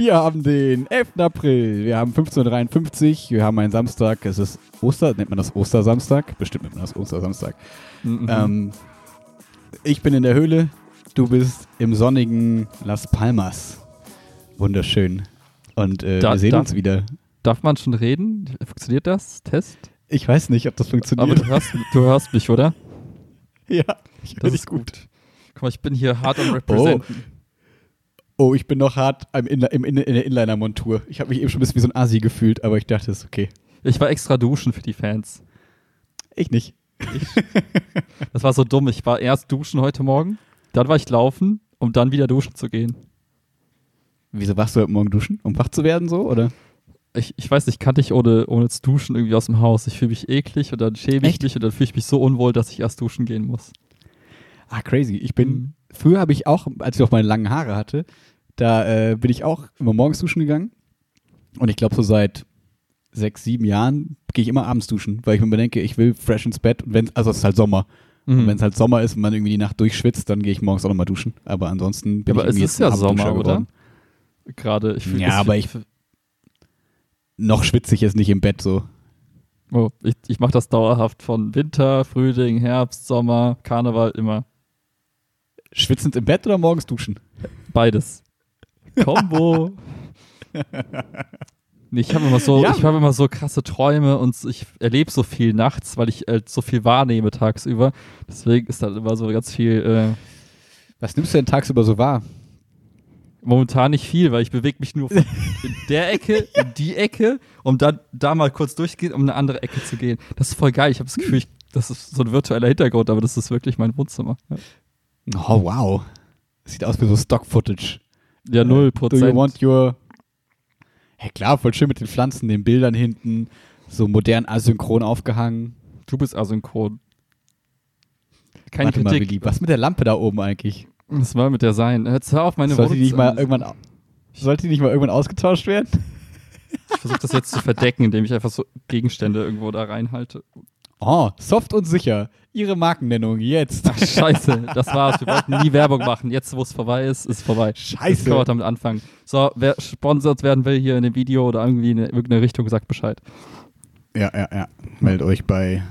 Wir haben den 11. April. Wir haben 15.53 Uhr. Wir haben einen Samstag. Es ist Oster. Nennt man das Ostersamstag? Bestimmt nennt man das Ostersamstag. Mhm. Ähm, ich bin in der Höhle. Du bist im sonnigen Las Palmas. Wunderschön. Und äh, Da- wir sehen da- uns wieder. Darf man schon reden? Funktioniert das? Test? Ich weiß nicht, ob das Aber funktioniert. du hörst, du hörst mich, oder? ja, ich höre Das dich ist gut. Guck mal, ich bin hier hart am Oh. Representen. Oh, ich bin noch hart im In im In in der Inliner-Montur. Ich habe mich eben schon ein bisschen wie so ein Asi gefühlt, aber ich dachte, es ist okay. Ich war extra duschen für die Fans. Ich nicht. Das war so dumm. Ich war erst duschen heute Morgen, dann war ich laufen, um dann wieder duschen zu gehen. Wieso warst du heute Morgen duschen? Um wach zu werden so, oder? Ich, ich weiß nicht, kann ich ohne, ohne zu duschen irgendwie aus dem Haus. Ich fühle mich eklig und dann schäme ich Echt? mich und dann fühle ich mich so unwohl, dass ich erst duschen gehen muss. Ah, crazy. Ich bin, Mhm. früher habe ich auch, als ich noch meine langen Haare hatte, da äh, bin ich auch immer morgens duschen gegangen. Und ich glaube, so seit sechs, sieben Jahren gehe ich immer abends duschen, weil ich mir denke, ich will fresh ins Bett. Und wenn, also es ist halt Sommer. Und Mhm. wenn es halt Sommer ist und man irgendwie die Nacht durchschwitzt, dann gehe ich morgens auch nochmal duschen. Aber ansonsten bin Ja, aber ich es irgendwie ist ja Sommer, oder? geworden. Gerade, ich fühle Ja, aber ich- Noch schwitze ich jetzt nicht im Bett so. Oh, ich, ich mache das dauerhaft von Winter, Frühling, Herbst, Sommer, Karneval, immer. Schwitzend im Bett oder morgens duschen? Beides. Combo. Nee, ich habe immer so, Ja. ich habe immer so krasse Träume und ich erlebe so viel nachts, weil ich äh, so viel wahrnehme tagsüber. Deswegen ist dann immer so ganz viel, äh, Was nimmst du denn tagsüber so wahr? momentan nicht viel, weil ich bewege mich nur von in der Ecke, in die Ecke, um dann da mal kurz durchgehen, um in eine andere Ecke zu gehen. Das ist voll geil. Ich habe das Gefühl, ich, das ist so ein virtueller Hintergrund, aber das ist wirklich mein Wohnzimmer. Ja, Oh, wow. Sieht aus wie so Stock-Footage. Ja null Do you Prozent. want your. Hey, klar, voll schön mit den Pflanzen, den Bildern hinten, so modern asynchron aufgehangen. Du bist asynchron. Keine Warte mal, Kritik. Willi, was mit der Lampe da oben eigentlich? Das war mit der sein. Jetzt hör auf meine Sollte die nicht mal irgendwann, sollte die nicht mal irgendwann ausgetauscht werden? Ich versuche das jetzt zu verdecken, indem ich einfach so Gegenstände irgendwo da reinhalte. Oh, soft und sicher. Ihre Markennennung jetzt. Ach, scheiße, das war's. Wir wollten nie Werbung machen. Jetzt, wo es vorbei ist, ist vorbei. Jetzt Scheiße. können wir damit anfangen. So, wer sponsert werden will hier in dem Video oder irgendwie in irgendeine Richtung, sagt Bescheid. Ja, ja, ja. Meldet euch bei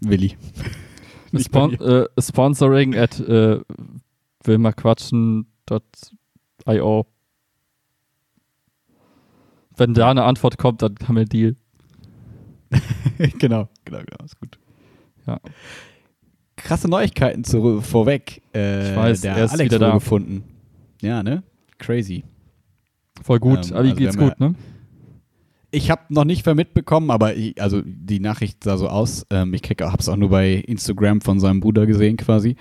Willi. Spon äh, sponsoring at äh, willmalquatschen.io. Wenn da eine Antwort kommt, dann haben wir einen Deal. genau, genau, genau. Ist gut. Ja. Krasse Neuigkeiten zu, vorweg. Äh, Ich weiß, der er ist Alex wieder da. gefunden. Ja, ne? Crazy. Voll gut. Ähm, wie also geht's gut, ne? Ich habe noch nicht mitbekommen, aber ich, also die Nachricht sah so aus. Ähm, ich habe es auch nur bei Instagram von seinem Bruder gesehen quasi,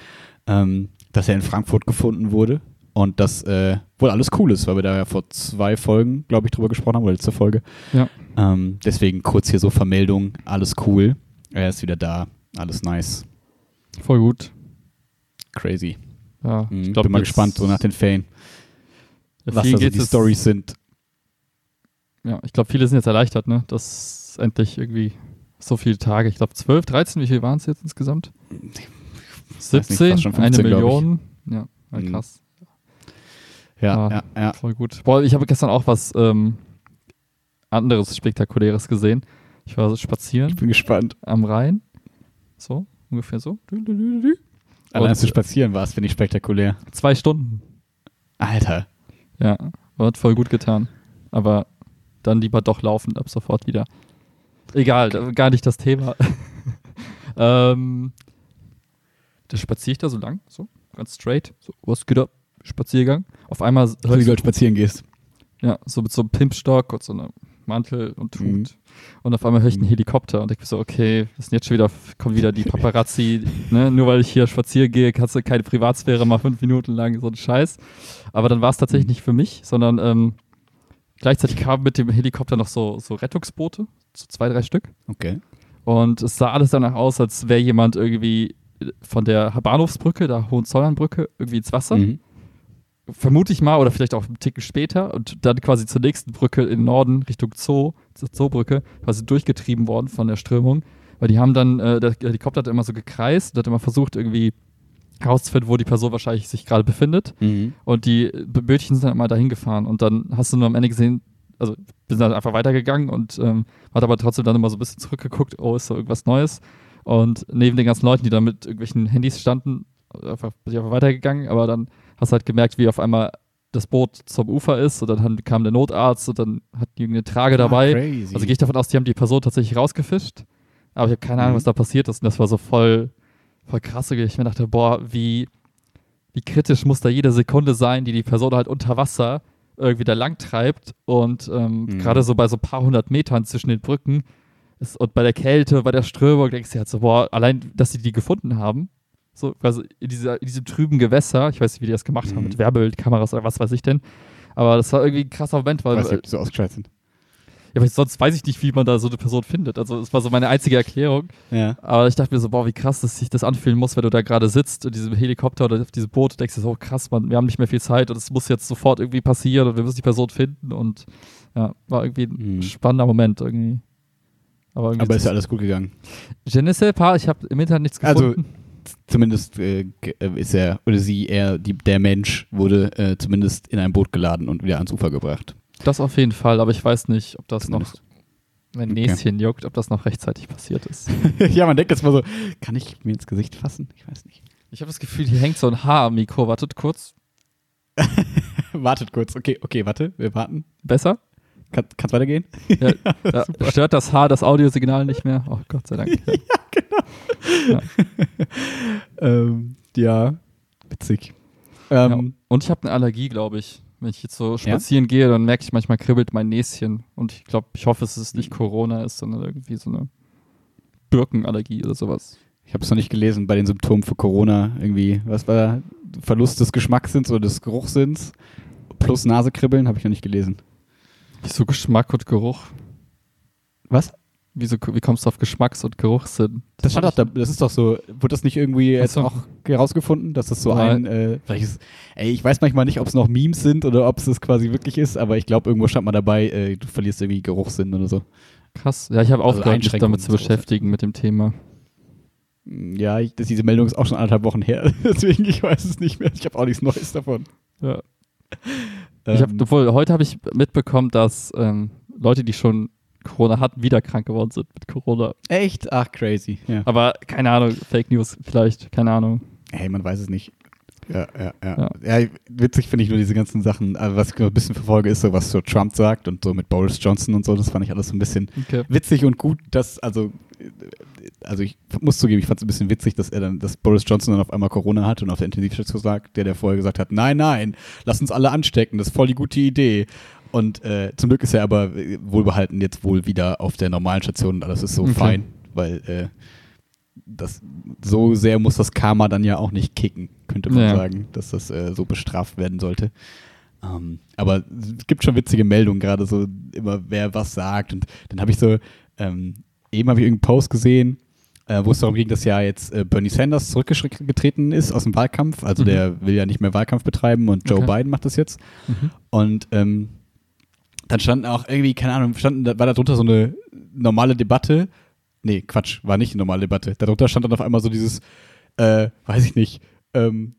ähm, dass er in Frankfurt gefunden wurde und dass äh, wohl alles cool ist, weil wir da ja vor zwei Folgen, glaube ich, drüber gesprochen haben oder letzte Folge. Ja. Ähm, deswegen kurz hier so Vermeldung, alles cool. Er ist wieder da, alles nice, Voll gut. crazy. Ja, Mhm, ich glaub, bin mal gespannt so nach den Ja, was da so die Stories sind. Ja, ich glaube, viele sind jetzt erleichtert, ne? Dass endlich irgendwie so viele Tage, ich glaube 12, 13, wie viel waren es jetzt insgesamt? weiß nicht, 17, fast schon eine 15, glaub ich. Million. Ja, ja, Mhm. krass. Ja, Ah. ja, ja. Voll gut. Boah, ich habe gestern auch was ähm, anderes Spektakuläres gesehen. Ich war so spazieren Ich bin gespannt. am Rhein. So, ungefähr so. Allein, dass du Und- spazieren warst, finde ich spektakulär. Zwei Stunden. Alter. Ja, hat voll gut getan. Aber dann lieber doch laufen ab sofort wieder. Egal, gar nicht das Thema. ähm, da spaziere ich da so lang, so, ganz straight. So, was geht ab? Spaziergang. Auf einmal hör wie du halt spazieren gehst. Ja, so mit so einem Pimpstock und so einem Mantel und Hut. Mhm. Und auf einmal höre ich einen Helikopter und denke mir so, okay, ist denn jetzt schon wieder, kommen wieder die Paparazzi, ne? Nur weil ich hier spazieren gehe, kannst du keine Privatsphäre mal fünf Minuten lang, so ein Scheiß. Aber dann war es tatsächlich nicht für mich, sondern ähm, gleichzeitig kamen mit dem Helikopter noch so, so Rettungsboote, so zwei, drei Stück. Okay. Und es sah alles danach aus, als wäre jemand irgendwie von der Bahnhofsbrücke, der Hohenzollernbrücke, irgendwie ins Wasser Mhm. Vermute ich mal, oder vielleicht auch einen Ticken später und dann quasi zur nächsten Brücke im Norden Richtung Zoo, zur Zoobrücke, quasi durchgetrieben worden von der Strömung. Weil die haben dann, äh, der Helikopter hat immer so gekreist und hat immer versucht, irgendwie herauszufinden, wo die Person wahrscheinlich sich gerade befindet. Mhm. Und die Bötchen sind dann mal dahin gefahren. Und dann hast du nur am Ende gesehen, also sind dann einfach weitergegangen und ähm, hat aber trotzdem dann immer so ein bisschen zurückgeguckt, oh, ist da irgendwas Neues. Und neben den ganzen Leuten, die da mit irgendwelchen Handys standen, einfach, bin ich einfach weitergegangen, aber dann hast halt gemerkt, wie auf einmal das Boot zum Ufer ist und dann kam der Notarzt und dann hat die eine Trage dabei. Ah. Also gehe ich davon aus, die haben die Person tatsächlich rausgefischt. Aber ich habe keine Ahnung, Mhm. was da passiert ist. Und das war so voll, voll krass. Ich mir dachte, boah, wie, wie kritisch muss da jede Sekunde sein, die die Person halt unter Wasser irgendwie da lang treibt. Und ähm, Mhm. gerade so bei so ein paar hundert Metern zwischen den Brücken ist, und bei der Kälte, bei der Strömung, denkst du halt so, boah, allein, dass sie die gefunden haben. So, also in, dieser, in diesem trüben Gewässer, ich weiß nicht, wie die das gemacht haben, Mhm. mit Werbebildkameras oder was weiß ich denn. Aber das war irgendwie ein krasser Moment, weil, weiß nicht, ob die so ausgeschaltet sind. ja, aber sonst weiß ich nicht, wie man da so eine Person findet. Also, es war so meine einzige Erklärung. Ja. Aber ich dachte mir so, boah, wie krass, dass sich das anfühlen muss, wenn du da gerade sitzt in diesem Helikopter oder auf diesem Boot und denkst dir so, oh, krass, Mann, wir haben nicht mehr viel Zeit und es muss jetzt sofort irgendwie passieren und wir müssen die Person finden und ja, war irgendwie ein Mhm. spannender Moment irgendwie. Aber, irgendwie Aber ist ja alles gut gegangen. Je ne sais pas, ich habe im Internet nichts Also, gefunden. Zumindest äh, äh, ist er oder sie, er, die, der Mensch wurde äh, zumindest in ein Boot geladen und wieder ans Ufer gebracht. das auf jeden Fall, aber ich weiß nicht, ob das noch, Zumindest. mein Okay. Näschen juckt, ob das noch rechtzeitig passiert ist. ja, man denkt jetzt mal so, kann ich mir ins Gesicht fassen? Ich weiß nicht. Ich habe das Gefühl, hier hängt so ein Haar am Mikro. Wartet kurz. Wartet kurz. Okay, okay, warte. Wir warten. Besser? Kann, kann's weitergehen? Ja, ja, stört das Haar das Audiosignal nicht mehr? Oh Gott sei Dank. Ja. ähm, ja, witzig. Ja. Ähm, Und ich habe eine Allergie, glaube ich. Wenn ich jetzt so spazieren gehe, dann merke ich manchmal kribbelt mein Näschen. Und ich glaube, ich hoffe, es ist nicht Corona ist, sondern irgendwie so eine Birkenallergie oder sowas. Ich habe es noch nicht gelesen bei den Symptomen für Corona. Irgendwie, was war da? Verlust des Geschmackssinns oder des Geruchssinns plus Nasekribbeln habe ich noch nicht gelesen. Wieso Geschmack und Geruch? Was? Wieso, wie kommst du auf Geschmacks- und Geruchssinn? Das, stand doch da, das ist doch so, wurde das nicht irgendwie jetzt so. auch herausgefunden, dass das so Nein. ein, äh, welches, ey, ich weiß manchmal nicht, ob es noch Memes sind oder ob es das quasi wirklich ist, aber ich glaube, irgendwo stand mal dabei, äh, du verlierst irgendwie Geruchssinn oder so. Krass. Ja, ich habe Also aufgehört, mich damit zu beschäftigen mit dem Thema. Ja, ich, das, diese Meldung ist auch schon anderthalb Wochen her, deswegen ich weiß es nicht mehr. Ich habe auch nichts Neues davon. Ja. Ich hab, Ähm, obwohl, heute habe ich mitbekommen, dass ähm, Leute, die schon Corona hatten, wieder krank geworden sind mit Corona. echt? Ach, crazy. Ja. Aber keine Ahnung, Fake News vielleicht, keine Ahnung. Hey, man weiß es nicht. Ja, ja, ja. Ja. ja. witzig finde ich nur diese ganzen Sachen. Also, was ich ein bisschen verfolge, ist so, was so Trump sagt und so mit Boris Johnson und so. Das fand ich alles so ein bisschen Okay. witzig und gut, dass, also, also ich muss zugeben, ich fand es ein bisschen witzig, dass er dann, dass Boris Johnson dann auf einmal Corona hat und auf der Intensivstation sagt, der, der vorher gesagt hat, nein, nein, lass uns alle anstecken, das ist voll die gute Idee. Und äh, zum Glück ist er aber wohlbehalten jetzt wohl wieder auf der normalen Station und alles ist so Okay. fein, weil äh, das so sehr muss das Karma dann ja auch nicht kicken, könnte man Ja. sagen, dass das äh, so bestraft werden sollte. Ähm, aber es gibt schon witzige Meldungen, gerade so immer, wer was sagt. Und dann habe ich so, ähm, eben habe ich irgendeinen Post gesehen, äh, wo es darum ging, dass ja jetzt äh, Bernie Sanders zurückgetreten ist aus dem Wahlkampf. Also Mhm. der will ja nicht mehr Wahlkampf betreiben und Joe Okay. Biden macht das jetzt. Mhm. Und ähm, dann stand auch irgendwie, keine Ahnung, standen, da war darunter so eine normale Debatte. Nee, Quatsch, war nicht eine normale Debatte. Darunter stand dann auf einmal so dieses, äh, weiß ich nicht, ähm,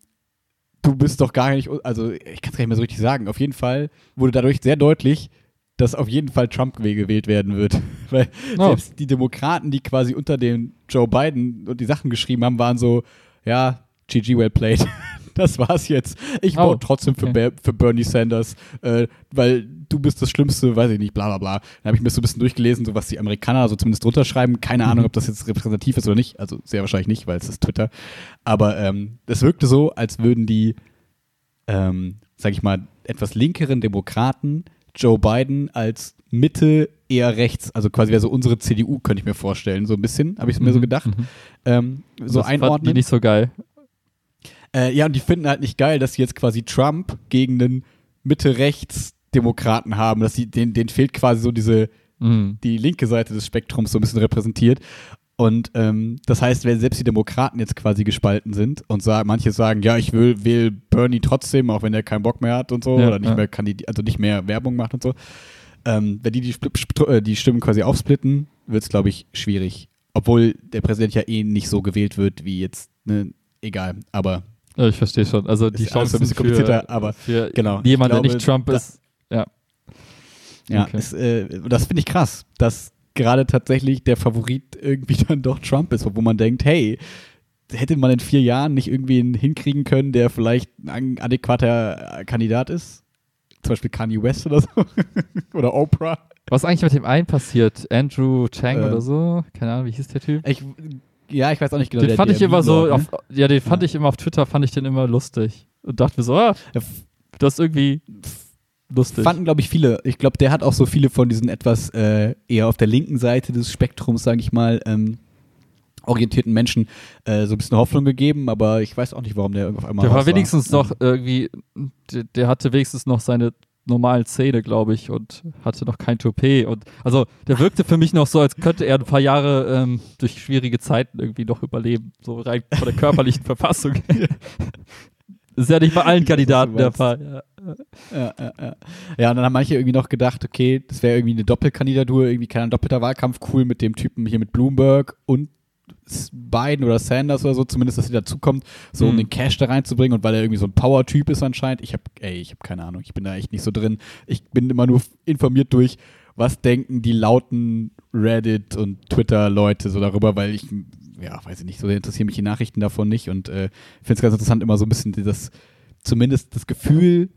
du bist doch gar nicht, also ich kann es gar nicht mehr so richtig sagen. Auf jeden Fall wurde dadurch sehr deutlich, dass auf jeden Fall Trump gewählt werden wird. Weil Oh. selbst die Demokraten, die quasi unter dem Joe Biden und die Sachen geschrieben haben, waren so, ja, GG well played. Das war's jetzt. Ich Oh, vote trotzdem für, okay. Ber- für Bernie Sanders, äh, weil du bist das Schlimmste, weiß ich nicht, bla bla bla. Dann habe ich mir so ein bisschen durchgelesen, so was die Amerikaner so zumindest drunter schreiben. Keine Ahnung, Mhm. ob das jetzt repräsentativ ist oder nicht. Also sehr wahrscheinlich nicht, weil es ist Twitter. Aber ähm, es wirkte so, als würden die, ähm, sag ich mal, etwas linkeren Demokraten Joe Biden als Mitte eher rechts, also quasi wäre so unsere CDU, könnte ich mir vorstellen, so ein bisschen, habe ich mir so Mhm, gedacht, mhm. ähm, so das fanden einordnen. Die nicht so geil. Äh, ja, und die finden halt nicht geil, dass sie jetzt quasi Trump gegen einen Mitte-Rechts-Demokraten haben. Dass sie, denen, denen fehlt quasi so diese, Mhm. die linke Seite des Spektrums so ein bisschen repräsentiert. Und ähm, das heißt, wenn selbst die Demokraten jetzt quasi gespalten sind und sagen, manche sagen, ja, ich will, will Bernie trotzdem, auch wenn er keinen Bock mehr hat und so, Ja, oder nicht ja. mehr kandidi- also nicht mehr Werbung macht und so. Ähm, wenn die die, äh, die Stimmen quasi aufsplitten, wird es, glaube ich, schwierig. Obwohl der Präsident ja eh nicht so gewählt wird wie jetzt, ne, egal. Aber Ja, ich verstehe schon. Also die Ist so Chancen ein bisschen komplizierter, für, aber für genau. jemand, Ich der nicht glaube, Trump da- ist. Ja. Ja, Okay. es, äh, das finde ich krass, dass gerade tatsächlich der Favorit irgendwie dann doch Trump ist, obwohl man denkt, hey, hätte man in vier Jahren nicht irgendwie einen hinkriegen können, der vielleicht ein adäquater äh, Kandidat ist? Zum Beispiel Kanye West oder so? oder Oprah? Was eigentlich mit dem einen passiert? Andrew Chang Ähm. oder so? Keine Ahnung, wie hieß der Typ? Ich, ja, ich weiß auch nicht genau. den der- fand der ich immer so, Meme-Lord, auf, ja, den fand Ja. ich immer auf Twitter, fand ich den immer lustig. Und dachte mir so, ah, ne? das ist irgendwie lustig. Fanden, glaube ich, viele. Ich glaube, der hat auch so viele von diesen etwas äh, eher auf der linken Seite des Spektrums, sage ich mal, ähm, orientierten Menschen äh, so ein bisschen Hoffnung gegeben, aber ich weiß auch nicht, warum der auf einmal der war wenigstens Ähm, noch irgendwie, der, der hatte wenigstens noch seine normalen Zähne, glaube ich, und hatte noch kein Toupet. Und also der wirkte für mich noch so, als könnte er ein paar Jahre ähm, durch schwierige Zeiten irgendwie noch überleben. So rein von der körperlichen Verfassung. ist ja nicht bei allen Kandidaten der. Fall. Ja. Ja, ja, ja. ja, und dann haben manche irgendwie noch gedacht, okay, das wäre irgendwie eine Doppelkandidatur, irgendwie kein doppelter Wahlkampf, cool mit dem Typen hier mit Bloomberg und Biden oder Sanders oder so, zumindest, dass sie dazukommt, so um Mhm. den Cash da reinzubringen und weil er irgendwie so ein Power-Typ ist anscheinend. Ich habe, ey, ich habe keine Ahnung, ich bin da echt nicht so drin. Ich bin immer nur informiert durch, was denken die lauten Reddit und Twitter-Leute so darüber, weil ich, ja, weiß ich nicht, so interessieren mich die Nachrichten davon nicht und äh, finde es ganz interessant, immer so ein bisschen das, zumindest das Gefühl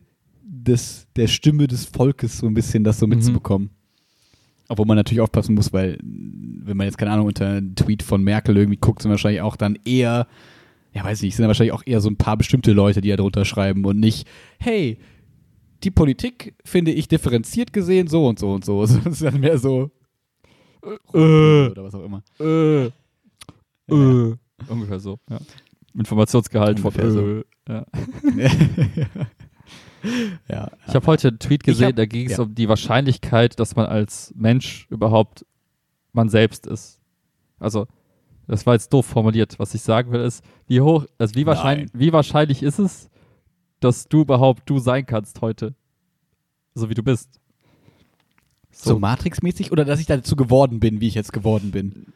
des, der Stimme des Volkes so ein bisschen das so Mhm. mitzubekommen. Obwohl man natürlich aufpassen muss, weil wenn man jetzt, keine Ahnung, unter einen Tweet von Merkel irgendwie guckt, sind wahrscheinlich auch dann eher, ja weiß nicht, sind wahrscheinlich auch eher so ein paar bestimmte Leute, die da drunter schreiben und nicht, hey, die Politik finde ich differenziert gesehen so und so und so. Das ist dann mehr so Äh, oder was auch immer. äh, äh. Ungefähr so, ja. Informationsgehalt von Ungefähr so. äh. Ja. ja. Ich habe heute einen Tweet gesehen, hab- da ging es ja. um die Wahrscheinlichkeit, dass man als Mensch überhaupt man selbst ist. Also, das war jetzt doof formuliert. Was ich sagen will, ist, wie hoch, also wie wahrscheinlich, wie wahrscheinlich ist es, dass du überhaupt du sein kannst heute? So wie du bist. So, Matrix-mäßig oder dass ich dazu geworden bin, wie ich jetzt geworden bin?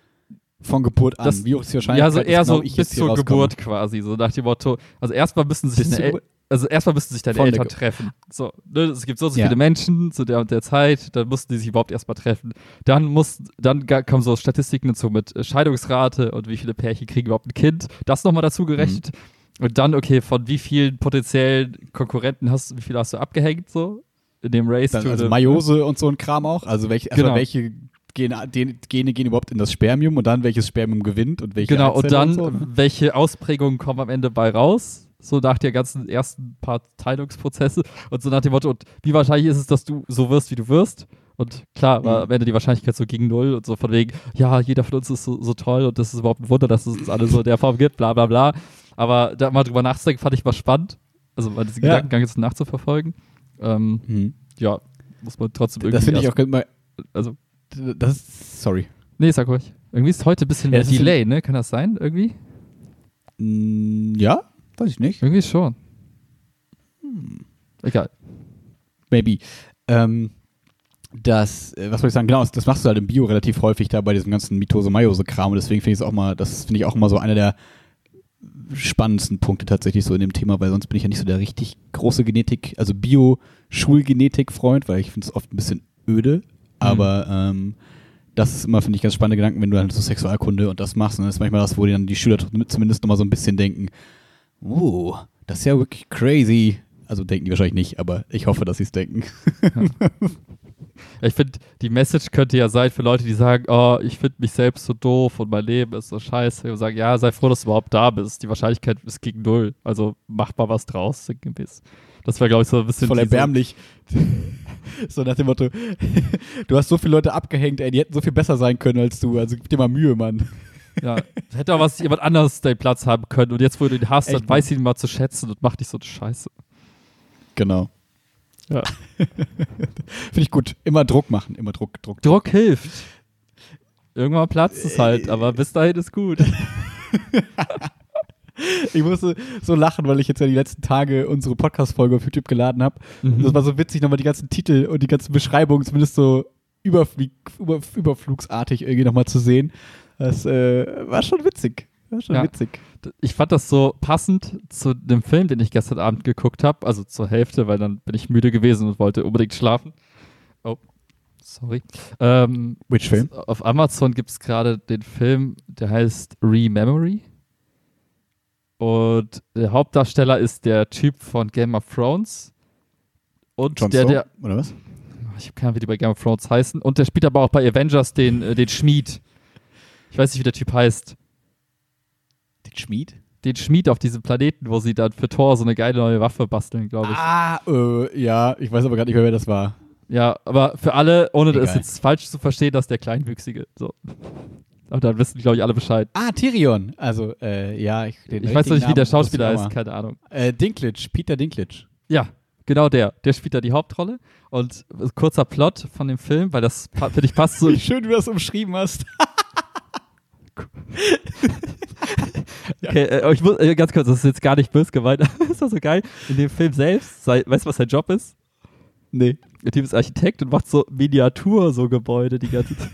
Von Geburt an. Das- wie hoch ist die Wahrscheinlichkeit, Ja, so eher genau so ich bis zur rauskomme? Geburt quasi, so nach dem Motto, also erstmal müssen sich zur El? Also erstmal müssen sich deine Von Eltern treffen. So, ne, es gibt so, so Ja. viele Menschen zu der und der Zeit, dann mussten die sich überhaupt erstmal treffen. Dann muss, dann kommen so Statistiken dazu mit äh, Scheidungsrate und wie viele Pärchen kriegen überhaupt ein Kind. Das nochmal dazu gerechnet. Und dann, okay, von wie vielen potenziellen Konkurrenten hast du, wie viele hast du abgehängt so in dem Race? Dann, also Meiose und so ein Kram auch. Also welche, erstmal Genau. welche Gene, Gene gehen überhaupt in das Spermium und dann welches Spermium gewinnt und welche Genau, und Eizelle dann, so, ne? welche Ausprägungen kommen am Ende bei raus? So nach der ganzen ersten paar Teilungsprozesse und so nach dem Motto, und wie wahrscheinlich ist es, dass du so wirst, wie du wirst? Und klar, war Mhm. am Ende die Wahrscheinlichkeit so gegen null und so von wegen, ja, jeder von uns ist so, so toll und das ist überhaupt ein Wunder, dass es uns alle so in der Form gibt, bla bla bla. Aber da mal drüber nachzudenken, fand ich mal spannend. Also mal diesen Ja. Gedankengang jetzt nachzuverfolgen. Ähm, Mhm. ja, muss man trotzdem irgendwie. Das finde ich auch immer. Also, Das ist. Sorry. nee, sag ruhig. Irgendwie ist heute ein bisschen Ja, mehr Delay, ne? Kann das sein? Irgendwie? Mm, ja, weiß ich nicht. Irgendwie schon. Egal. Maybe. Ähm, das, äh, was soll ich sagen, genau, das, machst du halt im Bio relativ häufig da bei diesem ganzen Mitose-Meiose-Kram und deswegen finde ich es auch mal, das finde ich auch immer so einer der spannendsten Punkte tatsächlich so in dem Thema, weil sonst bin ich ja nicht so der richtig große Genetik, also Bio-Schulgenetik-Freund, weil ich finde es oft ein bisschen öde, aber ähm, das ist immer, finde ich, ganz spannende Gedanken, wenn du dann so Sexualkunde und das machst und das ist manchmal das, wo die dann die Schüler zumindest nochmal so ein bisschen denken, oh, das ist ja wirklich crazy. Also denken die wahrscheinlich nicht, aber ich hoffe, dass sie es denken. Ja, Ich finde, die Message könnte ja sein für Leute, die sagen, oh, ich finde mich selbst so doof und mein Leben ist so scheiße. Und sagen, ja, sei froh, dass du überhaupt da bist. Die Wahrscheinlichkeit ist gegen null. Also mach mal was draus, sinngemäß. Das wäre, glaube ich, so ein bisschen Voll erbärmlich. so nach dem Motto, du hast so viele Leute abgehängt, ey, die hätten so viel besser sein können als du. Also gib dir mal Mühe, Mann. Ja, hätte auch was jemand anderes den Platz haben können. Und jetzt, wo du ihn hast, dann Echt, weiß ihn mal zu schätzen und mach nicht so eine Scheiße. Genau. Ja. Finde ich gut. Immer Druck machen, immer Druck, Druck. Druck hilft. Irgendwann platzt es halt, aber bis dahin ist gut. Ich musste so lachen, weil ich jetzt ja die letzten Tage unsere Podcast-Folge auf YouTube geladen habe. Mhm. Das war so witzig, nochmal die ganzen Titel und die ganzen Beschreibungen zumindest so überflieg, über, überflugsartig irgendwie nochmal zu sehen. Das äh, war schon witzig. war schon Ja. witzig. Ich fand das so passend zu dem Film, den ich gestern Abend geguckt habe, also zur Hälfte, weil dann bin ich müde gewesen und wollte unbedingt schlafen. Oh, sorry. Ähm, Which Film? Auf Amazon gibt es gerade den Film, der heißt Rememory. Und der Hauptdarsteller ist der Typ von Game of Thrones. Und Jon der, Snow? der, Oder was? ich habe keine Ahnung, wie die bei Game of Thrones heißen. Und der spielt aber auch bei Avengers den, äh, den Schmied. Ich weiß nicht, wie der Typ heißt. Den Schmied? Den Schmied auf diesem Planeten, wo sie dann für Thor so eine geile neue Waffe basteln, glaube ich. Ah, äh, ja, ich weiß aber gerade nicht mehr, wer das war. Ja, aber für alle, ohne das Egal. jetzt falsch zu verstehen, dass der Kleinwüchsige. So. Aber dann wissen, glaube ich, alle Bescheid. Ah, Tyrion. Also, äh, ja, ich, Ich weiß noch nicht, wie der Schauspieler heißt, keine Ahnung. Äh, Dinklage, Peter Dinklage. Ja, genau der. Der spielt da die Hauptrolle. Und äh, kurzer Plot von dem Film, weil das finde ich passt so. Wie schön du das umschrieben hast. Okay, äh, ich muss, äh, ganz kurz, das ist jetzt gar nicht böse gemeint. das ist doch so geil. In dem Film selbst, sei, weißt du, was sein Job ist? Nee. Der Typ ist Architekt und macht so Miniatur, so Gebäude die ganze Zeit.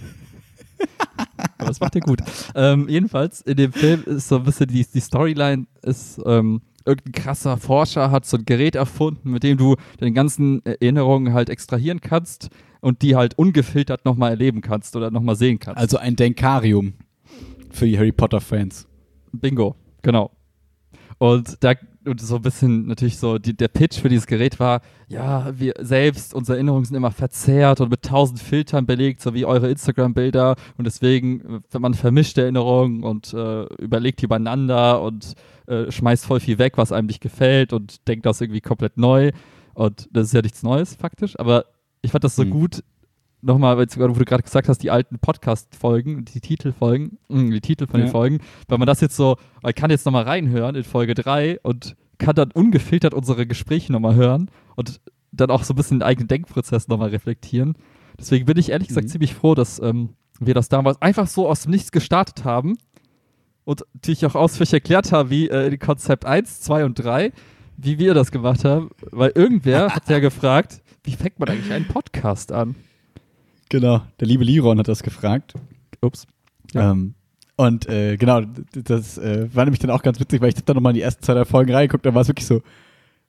Aber das macht er gut. Ähm, jedenfalls, in dem Film ist so ein bisschen die, die Storyline ist, ähm, irgendein krasser Forscher hat so ein Gerät erfunden, mit dem du deine ganzen Erinnerungen halt extrahieren kannst und die halt ungefiltert nochmal erleben kannst oder nochmal sehen kannst. Also ein Denkarium für die Harry Potter-Fans. Bingo, genau. Und da und so ein bisschen natürlich so, die, der Pitch für dieses Gerät war, ja, wir selbst, unsere Erinnerungen sind immer verzerrt und mit tausend Filtern belegt, so wie eure Instagram-Bilder und deswegen, wenn man vermischt Erinnerungen und äh, überlegt die übereinander und äh, schmeißt voll viel weg, was einem nicht gefällt und denkt das irgendwie komplett neu und das ist ja nichts Neues faktisch, aber ich fand das so Mhm. gut, nochmal, weil wo du gerade gesagt hast, die alten Podcast-Folgen, die Titelfolgen, mh, die Titel von den Ja. Folgen, weil man das jetzt so, man kann jetzt nochmal reinhören in Folge 3 und kann dann ungefiltert unsere Gespräche nochmal hören und dann auch so ein bisschen den eigenen Denkprozess nochmal reflektieren. Deswegen bin ich ehrlich gesagt Mhm. ziemlich froh, dass ähm, wir das damals einfach so aus dem Nichts gestartet haben und natürlich auch ausführlich erklärt haben, wie äh, Konzept 1, 2 und 3, wie wir das gemacht haben, weil irgendwer hat ja gefragt, wie fängt man eigentlich einen Podcast an? Genau. Der liebe Liron hat das gefragt. Ups. Ja. Ähm, und äh, genau, das äh, war nämlich dann auch ganz witzig, weil ich hab dann nochmal in die ersten zwei, drei Folgen reingeguckt, da war es wirklich so,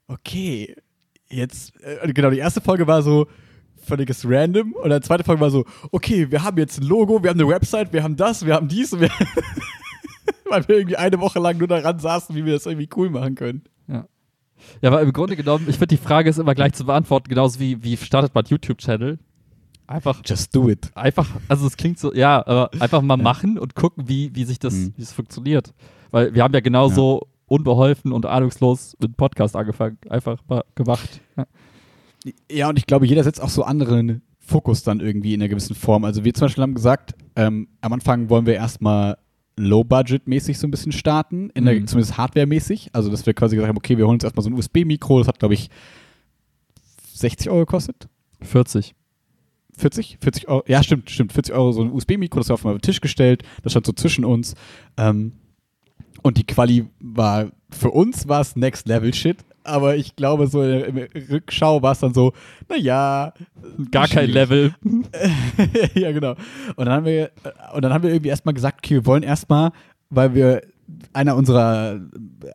okay, jetzt, äh, genau, die erste Folge war so völliges Random und die zweite Folge war so, okay, wir haben jetzt ein Logo, wir haben eine Website, wir haben das, wir haben dies und wir weil wir irgendwie eine Woche lang nur daran saßen, wie wir das irgendwie cool machen können. Ja, aber im Grunde genommen, ich finde, die Frage ist immer gleich zu beantworten, genauso wie, wie startet man YouTube-Channel? Einfach, Just do it. einfach, also es klingt so, ja, aber einfach mal machen und gucken, wie, wie sich das, Mhm. wie es funktioniert. Weil wir haben ja genauso unbeholfen und ahnungslos mit dem Podcast angefangen. Einfach mal gemacht. Ja. Ja, und ich glaube, jeder setzt auch so anderen Fokus dann irgendwie in einer gewissen Form. Also wir zum Beispiel haben gesagt, ähm, am Anfang wollen wir erstmal Low-Budget-mäßig so ein bisschen starten, in der, Mhm. zumindest Hardware-mäßig. Also dass wir quasi gesagt haben, okay, wir holen uns erstmal so ein USB-Mikro, das hat, glaube ich, 60 Euro gekostet. 40. 40? 40 Euro, ja stimmt, stimmt, 40 Euro so ein USB-Mikro, das war auf den Tisch gestellt, das stand so zwischen uns. Ähm, und die Quali war, für uns war es Next Level Shit, aber ich glaube so in der Rückschau war es dann so, naja, Gar kein. Level. ja, genau. Und dann haben wir, äh, und dann haben wir irgendwie erstmal gesagt, okay, wir wollen erstmal, weil wir einer unserer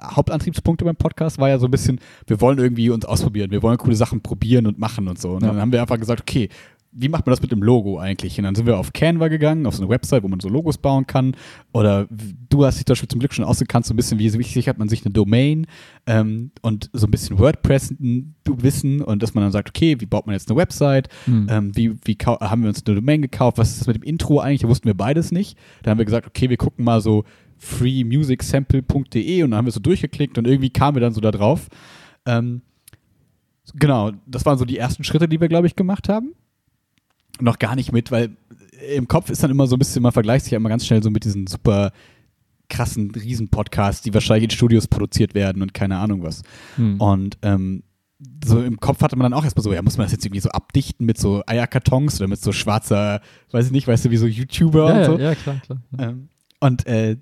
Hauptantriebspunkte beim Podcast war ja so ein bisschen, wir wollen irgendwie uns ausprobieren, wir wollen coole Sachen probieren und machen und so. Und dann Ja. haben wir einfach gesagt, okay, wie macht man das mit dem Logo eigentlich? Und dann sind wir auf Canva gegangen, auf so eine Website, wo man so Logos bauen kann. Oder du hast dich Beispiel zum Glück schon ausgekannt, so ein bisschen, wie sichert man sich eine Domain ähm, und so ein bisschen WordPress-Wissen und dass man dann sagt, okay, wie baut man jetzt eine Website? Hm. Ähm, wie wie haben wir uns eine Domain gekauft? Was ist das mit dem Intro eigentlich? Da wussten wir beides nicht. Da haben wir gesagt, okay, wir gucken mal so freemusicsample.de und dann haben wir so durchgeklickt und irgendwie kamen wir dann so da drauf. Ähm, genau, das waren so die ersten Schritte, die wir, glaube ich, gemacht haben. Noch gar nicht mit, weil im Kopf ist dann immer so ein bisschen, man vergleicht sich ja immer ganz schnell so mit diesen super krassen Riesen-Podcasts, die wahrscheinlich in Studios produziert werden und keine Ahnung was. Hm. Und ähm, so im Kopf hatte man dann auch erstmal so, ja, muss man das jetzt irgendwie so abdichten mit so Eierkartons oder mit so schwarzer, weiß ich nicht, weißt du, wie so YouTuber ja, und ja, so. ja, klar, klar. Ja. Ähm, und äh,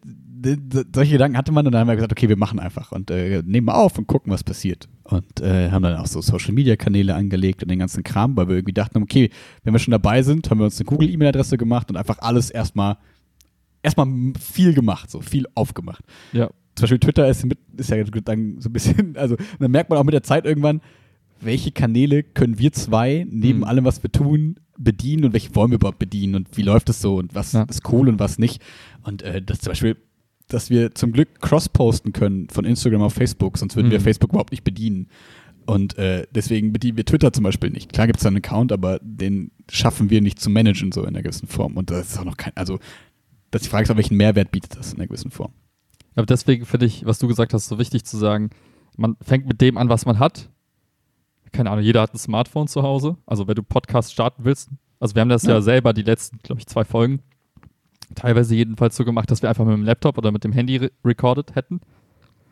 solche Gedanken hatte man und dann haben wir gesagt, okay, wir machen einfach und äh, nehmen mal auf und gucken, was passiert. Und äh, haben dann auch so Social Media Kanäle angelegt und den ganzen Kram, weil wir irgendwie dachten, okay, wenn wir schon dabei sind, haben wir uns eine Google-E-Mail-Adresse gemacht und einfach alles erstmal erstmal viel gemacht, so viel aufgemacht. Ja. Zum Beispiel Twitter ist, mit, ist ja dann so ein bisschen, also dann merkt man auch mit der Zeit irgendwann, welche Kanäle können wir zwei neben Mhm. allem, was wir tun, bedienen und welche wollen wir überhaupt bedienen und wie läuft es so und was Ja. ist cool und was nicht. Und äh, das zum Beispiel, dass wir zum Glück cross-posten können von Instagram auf Facebook, sonst würden wir Mhm. Facebook überhaupt nicht bedienen. Und äh, deswegen bedienen wir Twitter zum Beispiel nicht. Klar gibt es da einen Account, aber den schaffen wir nicht zu managen, so in einer gewissen Form. Und das ist auch noch kein, also, dass die Frage ist, auch, welchen Mehrwert bietet das in einer gewissen Form. Aber deswegen finde ich, was du gesagt hast, so wichtig zu sagen, man fängt mit dem an, was man hat. Keine Ahnung, jeder hat ein Smartphone zu Hause. Also wenn du Podcast starten willst, also wir haben das ja, Ja. selber die letzten, glaube ich, zwei Folgen teilweise jedenfalls so gemacht, dass wir einfach mit dem Laptop oder mit dem Handy re recorded hätten.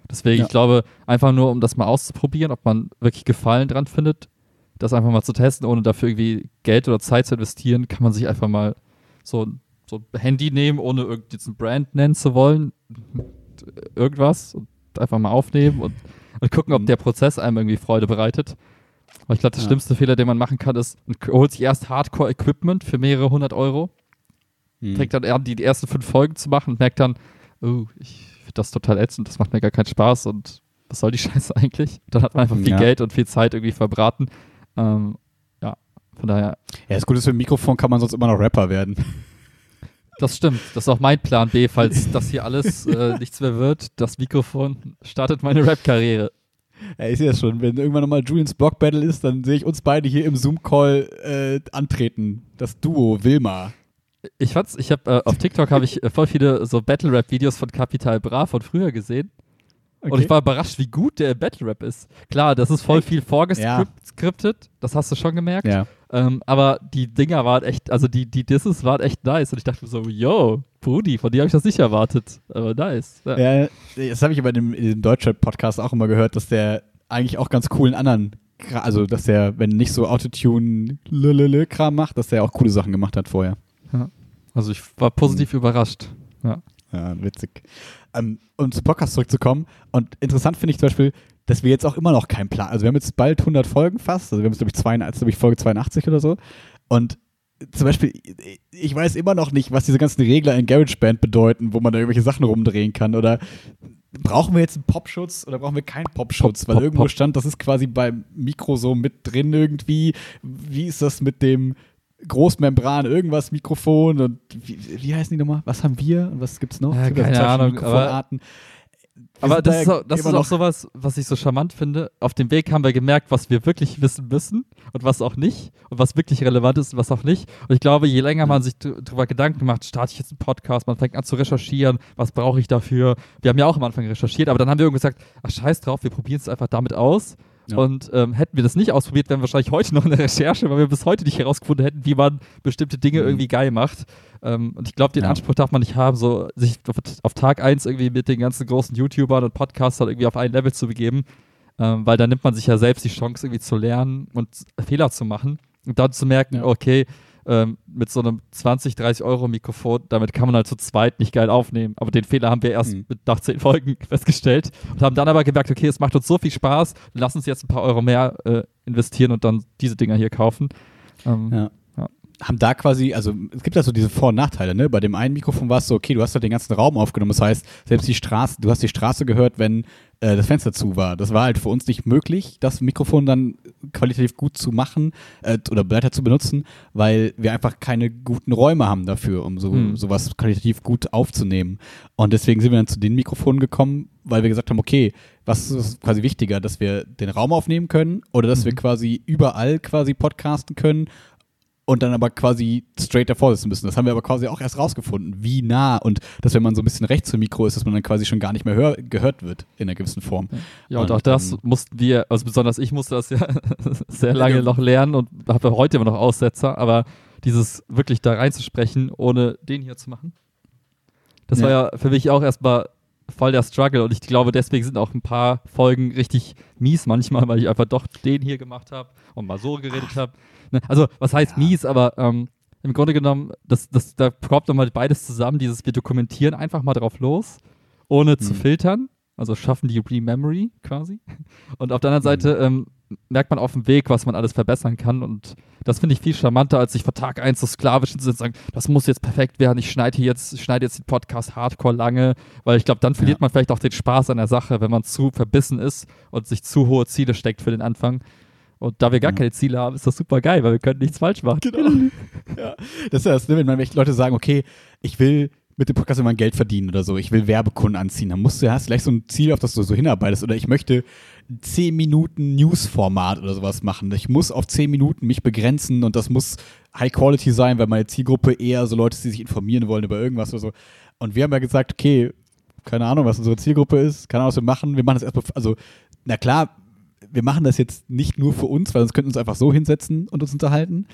Deswegen, Ja. ich glaube, einfach nur, um das mal auszuprobieren, ob man wirklich Gefallen dran findet, das einfach mal zu testen, ohne dafür irgendwie Geld oder Zeit zu investieren, kann man sich einfach mal so, so ein Handy nehmen, ohne irgendeinen Brand nennen zu wollen, irgendwas und einfach mal aufnehmen und, und gucken, ob Mhm. der Prozess einem irgendwie Freude bereitet. Aber ich glaube, der Ja. schlimmste Fehler, den man machen kann, ist, man holt sich erst Hardcore-Equipment für mehrere hundert Euro, Mhm. fängt dann an, die, ersten fünf Folgen zu machen und merkt dann, oh, ich finde das total ätzend, das macht mir gar keinen Spaß und was soll die Scheiße eigentlich? Dann hat man einfach viel Ja. Geld und viel Zeit irgendwie verbraten. Ähm, ja, von daher, Ja, das Gute ist, für ein Mikrofon kann man sonst immer noch Rapper werden. das stimmt. Das ist auch mein Plan B, falls das hier alles äh, nichts mehr wird. Das Mikrofon startet meine Rap-Karriere. Ja, ich sehe das schon. Wenn irgendwann nochmal Julians Block Battle ist, dann sehe ich uns beide hier im Zoom-Call äh, antreten. Das Duo Wilma. Ich fand's, ich habe äh, auf TikTok habe ich äh, voll viele so Battle Rap Videos von Capital Bra von früher gesehen und ich war überrascht, wie gut der Battle Rap ist. Klar, das ist voll Echt? viel vorgeskriptet, das hast du schon gemerkt. Ja. Ähm, aber die Dinger waren echt, also die, die Disses waren echt nice und ich dachte mir so, yo, Brudi, von dir habe ich das nicht erwartet. Aber nice. Ja. ja das habe ich aber in dem, Deutschrap-Podcast auch immer gehört, dass der eigentlich auch ganz coolen anderen, also dass der, wenn nicht so Autotune-Kram macht, dass der auch coole Sachen gemacht hat vorher. Also ich war positiv überrascht. Ja. Ja, witzig. Ähm, um zum Podcast zurückzukommen. Und interessant finde ich zum Beispiel, dass wir jetzt auch immer noch keinen Plan. Also wir haben jetzt bald 100 Folgen fast. Also wir haben jetzt, glaube ich, 82, glaube ich, Folge 82 oder so. Und zum Beispiel, ich weiß immer noch nicht, was diese ganzen Regler in GarageBand bedeuten, wo man da irgendwelche Sachen rumdrehen kann. Oder brauchen wir jetzt einen Popschutz oder brauchen wir keinen Popschutz? Pop, Weil Pop, irgendwo Pop. stand, das ist quasi beim Mikro so mit drin irgendwie. Wie ist das mit dem Großmembran, irgendwas, Mikrofon und wie, wie heißen die nochmal? Was haben wir und was gibt's noch? Ja, gibt keine Ahnung, aber- Mikrofonarten. Aber sind das da ist, auch, das ist auch noch- sowas, was ich so charmant finde. Auf dem Weg haben wir gemerkt, was wir wirklich wissen müssen und was auch nicht und was wirklich relevant ist und was auch nicht. Und ich glaube, je länger man sich darüber Gedanken macht, starte ich jetzt einen Podcast, man fängt an zu recherchieren, was brauche ich dafür. Wir haben ja auch am Anfang recherchiert, aber dann haben wir irgendwann gesagt, ach scheiß drauf, wir probieren es einfach damit aus. Ja. Und ähm, hätten wir das nicht ausprobiert, wären wir wahrscheinlich heute noch in der Recherche, weil wir bis heute nicht herausgefunden hätten, wie man bestimmte Dinge Mhm. irgendwie geil macht. Ähm, und ich glaube, den Ja. Anspruch darf man nicht haben, so sich auf, auf Tag 1 irgendwie mit den ganzen großen YouTubern und Podcastern irgendwie auf ein Level zu begeben, ähm, weil da nimmt man sich ja selbst die Chance, irgendwie zu lernen und Fehler zu machen und dann zu merken, Ja. okay, ähm, mit so einem 20, 30 Euro Mikrofon, damit kann man halt zu zweit nicht geil aufnehmen. Aber den Fehler haben wir erst Mhm. mit nach zehn Folgen festgestellt und haben dann aber gemerkt, okay, es macht uns so viel Spaß, lass uns jetzt ein paar Euro mehr äh, investieren und dann diese Dinger hier kaufen. Ähm, Ja. Haben da quasi, also es gibt ja so diese Vor- und Nachteile, ne? Bei dem einen Mikrofon war es so, okay, du hast halt den ganzen Raum aufgenommen. Das heißt, selbst die Straße, du hast die Straße gehört, wenn äh, das Fenster zu war. Das war halt für uns nicht möglich, das Mikrofon dann qualitativ gut zu machen äh, oder weiter zu benutzen, weil wir einfach keine guten Räume haben dafür, um so Hm. sowas qualitativ gut aufzunehmen. Und deswegen sind wir dann zu den Mikrofonen gekommen, weil wir gesagt haben, okay, was ist quasi wichtiger, dass wir den Raum aufnehmen können oder dass wir Mhm. quasi überall quasi podcasten können und dann aber quasi straight davor sitzen müssen. Das haben wir aber quasi auch erst rausgefunden, wie nah und dass wenn man so ein bisschen rechts zum Mikro ist, dass man dann quasi schon gar nicht mehr hör gehört wird in einer gewissen Form. Ja, und, Und, auch das ähm, mussten wir, also besonders ich musste das ja sehr lange Ja. noch lernen und habe heute immer noch Aussetzer, aber dieses wirklich da reinzusprechen, ohne den hier zu machen, das Ja. war ja für mich auch erstmal voll der Struggle und ich glaube, deswegen sind auch ein paar Folgen richtig mies manchmal, weil ich einfach doch den hier gemacht habe und mal so geredet habe. Ne? Also, was heißt Ja. mies, aber ähm, im Grunde genommen, das, das, da kommt nochmal beides zusammen, dieses wir dokumentieren einfach mal drauf los, ohne zu Mhm. filtern, also schaffen die Rememory quasi. Und auf der anderen Seite ähm, merkt man auf dem Weg, was man alles verbessern kann. Und das finde ich viel charmanter, als sich vor Tag 1 so sklavisch zu sagen, das muss jetzt perfekt werden, ich schneide hier jetzt, ich schneide jetzt den Podcast hardcore lange, weil ich glaube, dann verliert ja. man vielleicht auch den Spaß an der Sache, wenn man zu verbissen ist und sich zu hohe Ziele steckt für den Anfang. Und da wir gar ja. keine Ziele haben, ist das super geil, weil wir können nichts falsch machen. Genau. ja. Das ist das, ne, wenn man echt Leute sagen, okay, ich will mit dem Podcast immer Geld verdienen oder so, ich will Werbekunden anziehen, dann musst du, hast vielleicht so ein Ziel, auf das du so hinarbeitest. Oder ich möchte 10 Minuten News-Format oder sowas machen. Ich muss auf 10 Minuten mich begrenzen und das muss High Quality sein, weil meine Zielgruppe eher so Leute, die sich informieren wollen über irgendwas oder so. Und wir haben ja gesagt, okay, keine Ahnung, was unsere Zielgruppe ist, keine Ahnung, was wir machen. Wir machen das erstmal, also, na klar, wir machen das jetzt nicht nur für uns, weil sonst könnten wir uns einfach so hinsetzen und uns unterhalten.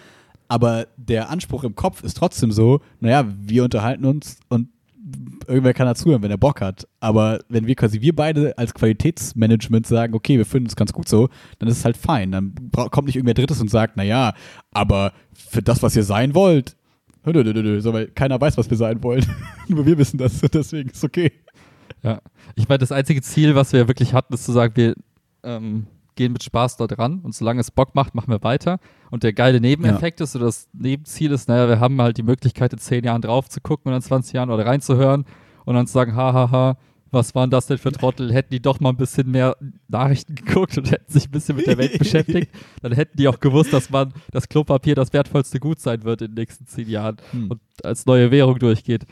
Aber der Anspruch im Kopf ist trotzdem so, naja, wir unterhalten uns und irgendwer kann dazuhören, wenn er Bock hat. Aber wenn wir quasi, wir beide als Qualitätsmanagement sagen, okay, wir finden es ganz gut so, dann ist es halt fein. Dann kommt nicht irgendwer Drittes und sagt, naja, aber für das, was ihr sein wollt, so, weil keiner weiß, was wir sein wollen. Nur wir wissen das, deswegen ist es okay. Ja, ich meine, das einzige Ziel, was wir wirklich hatten, ist zu sagen, wir ähm, gehen mit Spaß dort ran und solange es Bock macht, machen wir weiter. Und der geile Nebeneffekt ja. ist oder das Nebenziel ist, naja, wir haben halt die Möglichkeit, in zehn Jahren drauf zu gucken oder in 20 Jahren oder reinzuhören und dann zu sagen, hahaha, was waren das denn für Trottel? Hätten die doch mal ein bisschen mehr Nachrichten geguckt und hätten sich ein bisschen mit der Welt beschäftigt, dann hätten die auch gewusst, dass man das Klopapier das wertvollste Gut sein wird in den nächsten zehn Jahren hm. und als neue Währung durchgeht.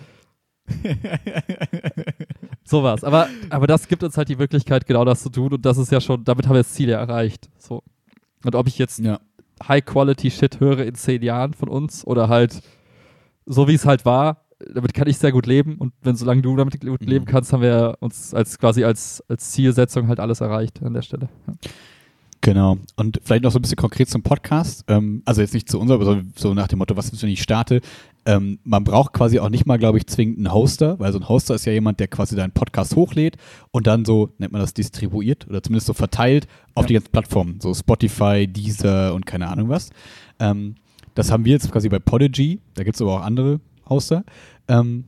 Sowas. Aber, aber das gibt uns halt die Möglichkeit, genau das zu tun. Und das ist ja schon, damit haben wir das Ziel erreicht. So. Und ob ich jetzt ja. High-Quality-Shit höre in zehn Jahren von uns oder halt so wie es halt war, damit kann ich sehr gut leben. Und wenn solange du damit gut mhm. leben kannst, haben wir uns als quasi als, als Zielsetzung halt alles erreicht an der Stelle. Ja. Genau. Und vielleicht noch so ein bisschen konkret zum Podcast. Ähm, also jetzt nicht zu unserem, sondern so nach dem Motto, was ist, wenn ich starte? Ähm, man braucht quasi auch nicht mal, glaube ich, zwingend einen Hoster, weil so ein Hoster ist ja jemand, der quasi deinen Podcast hochlädt und dann so, nennt man das, distribuiert oder zumindest so verteilt auf ja. die ganzen Plattformen. So Spotify, Deezer und keine Ahnung was. Ähm, das haben wir jetzt quasi bei Podigy. Da gibt es aber auch andere Hoster. Ähm,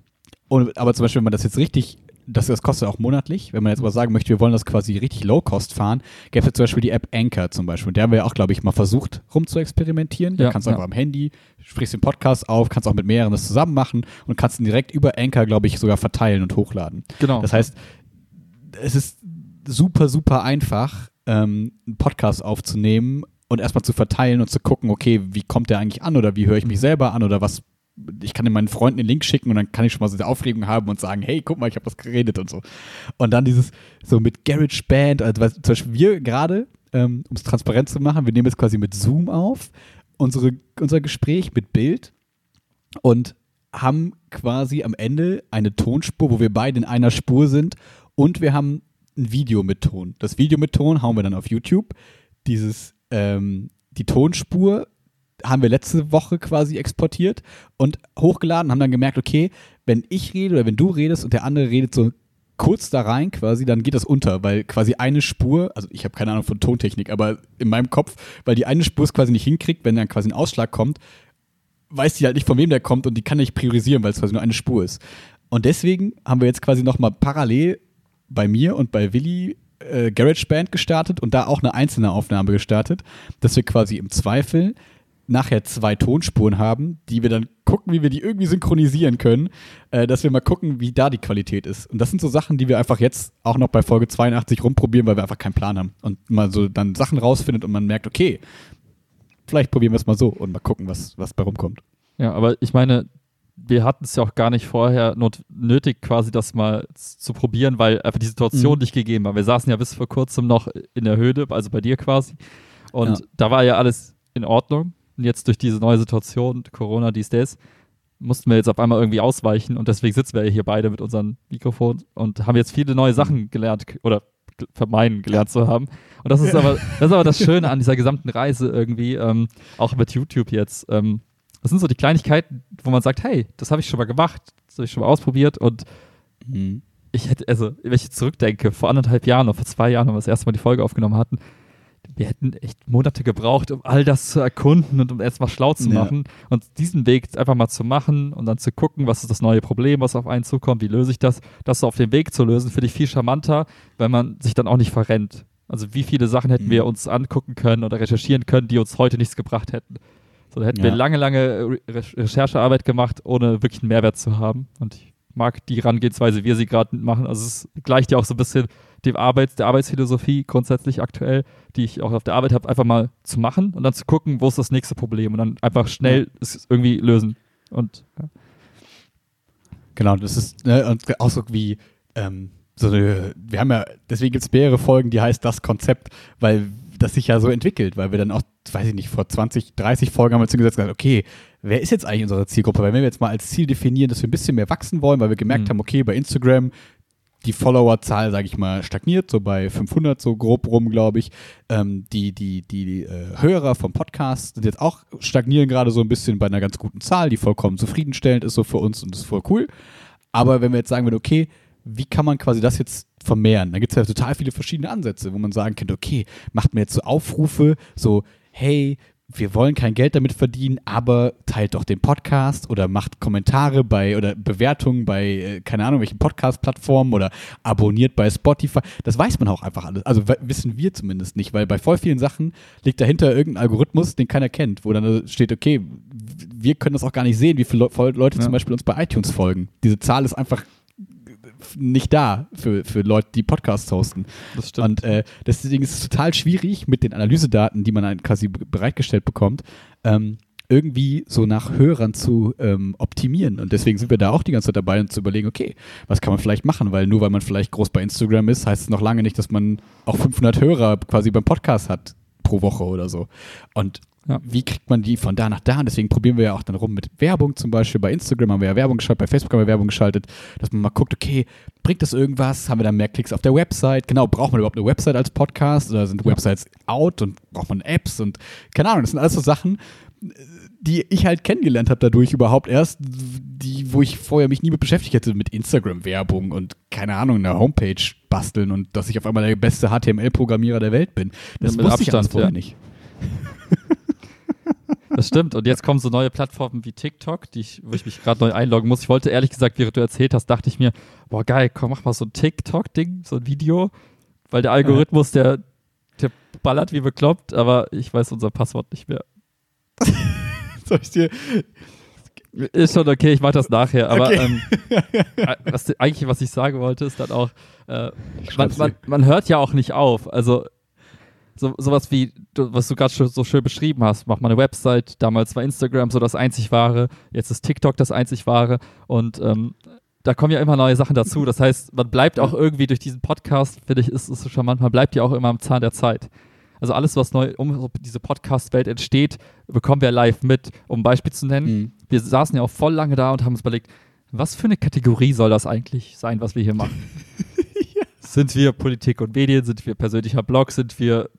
und, aber zum Beispiel, wenn man das jetzt richtig das, das kostet auch monatlich. Wenn man jetzt aber sagen möchte, wir wollen das quasi richtig low-cost fahren, gäbe es zum Beispiel die App Anchor zum Beispiel. Und der haben wir auch, glaube ich, mal versucht, rum zu experimentieren. Ja, da kannst du ja. einfach am Handy, sprichst den Podcast auf, kannst auch mit mehreren das zusammen machen und kannst ihn direkt über Anchor, glaube ich, sogar verteilen und hochladen. Genau. Das heißt, es ist super, super einfach, ähm, einen Podcast aufzunehmen und erstmal zu verteilen und zu gucken, okay, wie kommt der eigentlich an oder wie höre ich mich selber an oder was ich kann meinen Freunden den Link schicken und dann kann ich schon mal so eine Aufregung haben und sagen, hey, guck mal, ich habe das geredet und so. Und dann dieses, so mit Garage Band, also zum Beispiel wir gerade, ähm, um es transparent zu machen, wir nehmen jetzt quasi mit Zoom auf, unsere, unser Gespräch mit Bild und haben quasi am Ende eine Tonspur, wo wir beide in einer Spur sind und wir haben ein Video mit Ton. Das Video mit Ton hauen wir dann auf YouTube. Dieses, ähm, die Tonspur haben wir letzte Woche quasi exportiert und hochgeladen, haben dann gemerkt, okay, wenn ich rede oder wenn du redest und der andere redet so kurz da rein quasi, dann geht das unter, weil quasi eine Spur, also ich habe keine Ahnung von Tontechnik, aber in meinem Kopf, weil die eine Spur es quasi nicht hinkriegt, wenn dann quasi ein Ausschlag kommt, weiß die halt nicht, von wem der kommt und die kann nicht priorisieren, weil es quasi nur eine Spur ist. Und deswegen haben wir jetzt quasi nochmal parallel bei mir und bei Willi äh, GarageBand gestartet und da auch eine einzelne Aufnahme gestartet, dass wir quasi im Zweifel nachher zwei Tonspuren haben, die wir dann gucken, wie wir die irgendwie synchronisieren können, äh, dass wir mal gucken, wie da die Qualität ist. Und das sind so Sachen, die wir einfach jetzt auch noch bei Folge 82 rumprobieren, weil wir einfach keinen Plan haben. Und mal so dann Sachen rausfindet und man merkt, okay, vielleicht probieren wir es mal so und mal gucken, was, was bei rumkommt. Ja, aber ich meine, wir hatten es ja auch gar nicht vorher not nötig, quasi das mal zu probieren, weil einfach die Situation mhm. nicht gegeben war. Wir saßen ja bis vor kurzem noch in der Höhle, also bei dir quasi. Und ja. da war ja alles in Ordnung. Und jetzt durch diese neue Situation, Corona, dies, das, mussten wir jetzt auf einmal irgendwie ausweichen und deswegen sitzen wir hier beide mit unseren Mikrofonen und haben jetzt viele neue Sachen mhm. gelernt oder vermeiden gelernt zu haben. Und das ist aber das, ist aber das Schöne an dieser gesamten Reise irgendwie, ähm, auch mit YouTube jetzt. Ähm, das sind so die Kleinigkeiten, wo man sagt, hey, das habe ich schon mal gemacht, das habe ich schon mal ausprobiert und mhm. ich hätte, also, wenn ich zurückdenke, vor anderthalb Jahren oder vor zwei Jahren, als wir das erste Mal die Folge aufgenommen hatten, wir hätten echt Monate gebraucht, um all das zu erkunden und um erstmal schlau zu machen. Ja. Und diesen Weg einfach mal zu machen und dann zu gucken, was ist das neue Problem, was auf einen zukommt, wie löse ich das, das auf dem Weg zu lösen, finde ich viel charmanter, weil man sich dann auch nicht verrennt. Also wie viele Sachen hätten Mhm. wir uns angucken können oder recherchieren können, die uns heute nichts gebracht hätten. So, da hätten wir Ja. lange, lange Re Recherchearbeit gemacht, ohne wirklich einen Mehrwert zu haben. Und ich mag die Herangehensweise, wie wir sie gerade machen. Also es gleicht ja auch so ein bisschen dem Arbeits, der Arbeitsphilosophie grundsätzlich aktuell, die ich auch auf der Arbeit habe, einfach mal zu machen und dann zu gucken, wo ist das nächste Problem und dann einfach schnell es irgendwie lösen. Und ja. Genau, das ist ne, und auch so wie ähm, so eine, wir haben ja, deswegen gibt es mehrere Folgen, die heißt das Konzept, weil das sich ja so entwickelt, weil wir dann auch, weiß ich nicht, vor 20, 30 Folgen haben wir uns hingesetzt und gesagt, okay, wer ist jetzt eigentlich unsere Zielgruppe? Weil wenn wir jetzt mal als Ziel definieren, dass wir ein bisschen mehr wachsen wollen, weil wir gemerkt Mhm. haben, okay, bei Instagram die Followerzahl, sage ich mal, stagniert, so bei 500 so grob rum, glaube ich. Ähm, die die, die äh, Hörer vom Podcast sind jetzt auch stagnieren gerade so ein bisschen bei einer ganz guten Zahl, die vollkommen zufriedenstellend ist so für uns und ist voll cool. Aber wenn wir jetzt sagen würden, okay, wie kann man quasi das jetzt vermehren? Da gibt es ja total viele verschiedene Ansätze, wo man sagen könnte, okay, macht mir jetzt so Aufrufe, so, hey, wir wollen kein Geld damit verdienen, aber teilt doch den Podcast oder macht Kommentare bei oder Bewertungen bei, äh, keine Ahnung, welchen Podcast-Plattformen oder abonniert bei Spotify. Das weiß man auch einfach alles. Also wissen wir zumindest nicht, weil bei voll vielen Sachen liegt dahinter irgendein Algorithmus, den keiner kennt, wo dann steht, okay, wir können das auch gar nicht sehen, wie viele Le Leute Ja. zum Beispiel uns bei iTunes folgen. Diese Zahl ist einfach nicht da für, für Leute, die Podcasts hosten. das stimmt. Und äh, deswegen ist es total schwierig mit den Analysedaten, die man quasi be- bereitgestellt bekommt, ähm, irgendwie so nach Hörern zu ähm, optimieren. Und deswegen sind wir da auch die ganze Zeit dabei und zu überlegen, okay, was kann man vielleicht machen? Weil nur weil man vielleicht groß bei Instagram ist, heißt es noch lange nicht, dass man auch 500 Hörer quasi beim Podcast hat pro Woche oder so. Und Ja. wie kriegt man die von da nach da? Und deswegen probieren wir ja auch dann rum mit Werbung zum Beispiel. Bei Instagram haben wir ja Werbung geschaltet, bei Facebook haben wir Werbung geschaltet, dass man mal guckt, okay, bringt das irgendwas? Haben wir dann mehr Klicks auf der Website? Genau, braucht man überhaupt eine Website als Podcast? Oder sind. Websites out und braucht man Apps? Und keine Ahnung, das sind alles so Sachen, die ich halt kennengelernt habe dadurch überhaupt erst, die, wo ich vorher mich nie mit beschäftigt hätte, mit Instagram-Werbung und keine Ahnung, eine Homepage basteln und dass ich auf einmal der beste HTML-Programmierer der Welt bin. Das Ja, wusste ich alles Abstand, vorher ja. nicht. Das stimmt. Und jetzt kommen so neue Plattformen wie TikTok, die ich, wo ich mich gerade neu einloggen muss. Ich wollte ehrlich gesagt, während du erzählt hast, dachte ich mir, boah geil, komm, mach mal so ein TikTok-Ding, so ein Video, weil der Algorithmus, der, der ballert wie bekloppt, aber ich weiß unser Passwort nicht mehr. Soll ich dir Ist schon okay, ich mach das nachher. Aber Okay. ähm, äh, was, eigentlich, was ich sagen wollte, ist dann auch, äh, man, man, man hört ja auch nicht auf. Also so, sowas wie, was du gerade schon so schön beschrieben hast, mach mal eine Website, damals war Instagram so das einzig wahre, jetzt ist TikTok das einzig wahre und ähm, da kommen ja immer neue Sachen dazu. Das heißt, man bleibt auch irgendwie durch diesen Podcast, finde ich, ist es so charmant, man bleibt ja auch immer am Zahn der Zeit. Also alles, was neu um diese Podcast-Welt entsteht, bekommen wir live mit. Um ein Beispiel zu nennen, Mhm. wir saßen ja auch voll lange da und haben uns überlegt, was für eine Kategorie soll das eigentlich sein, was wir hier machen? Sind wir Politik und Medien? Sind wir persönlicher Blog? Sind wir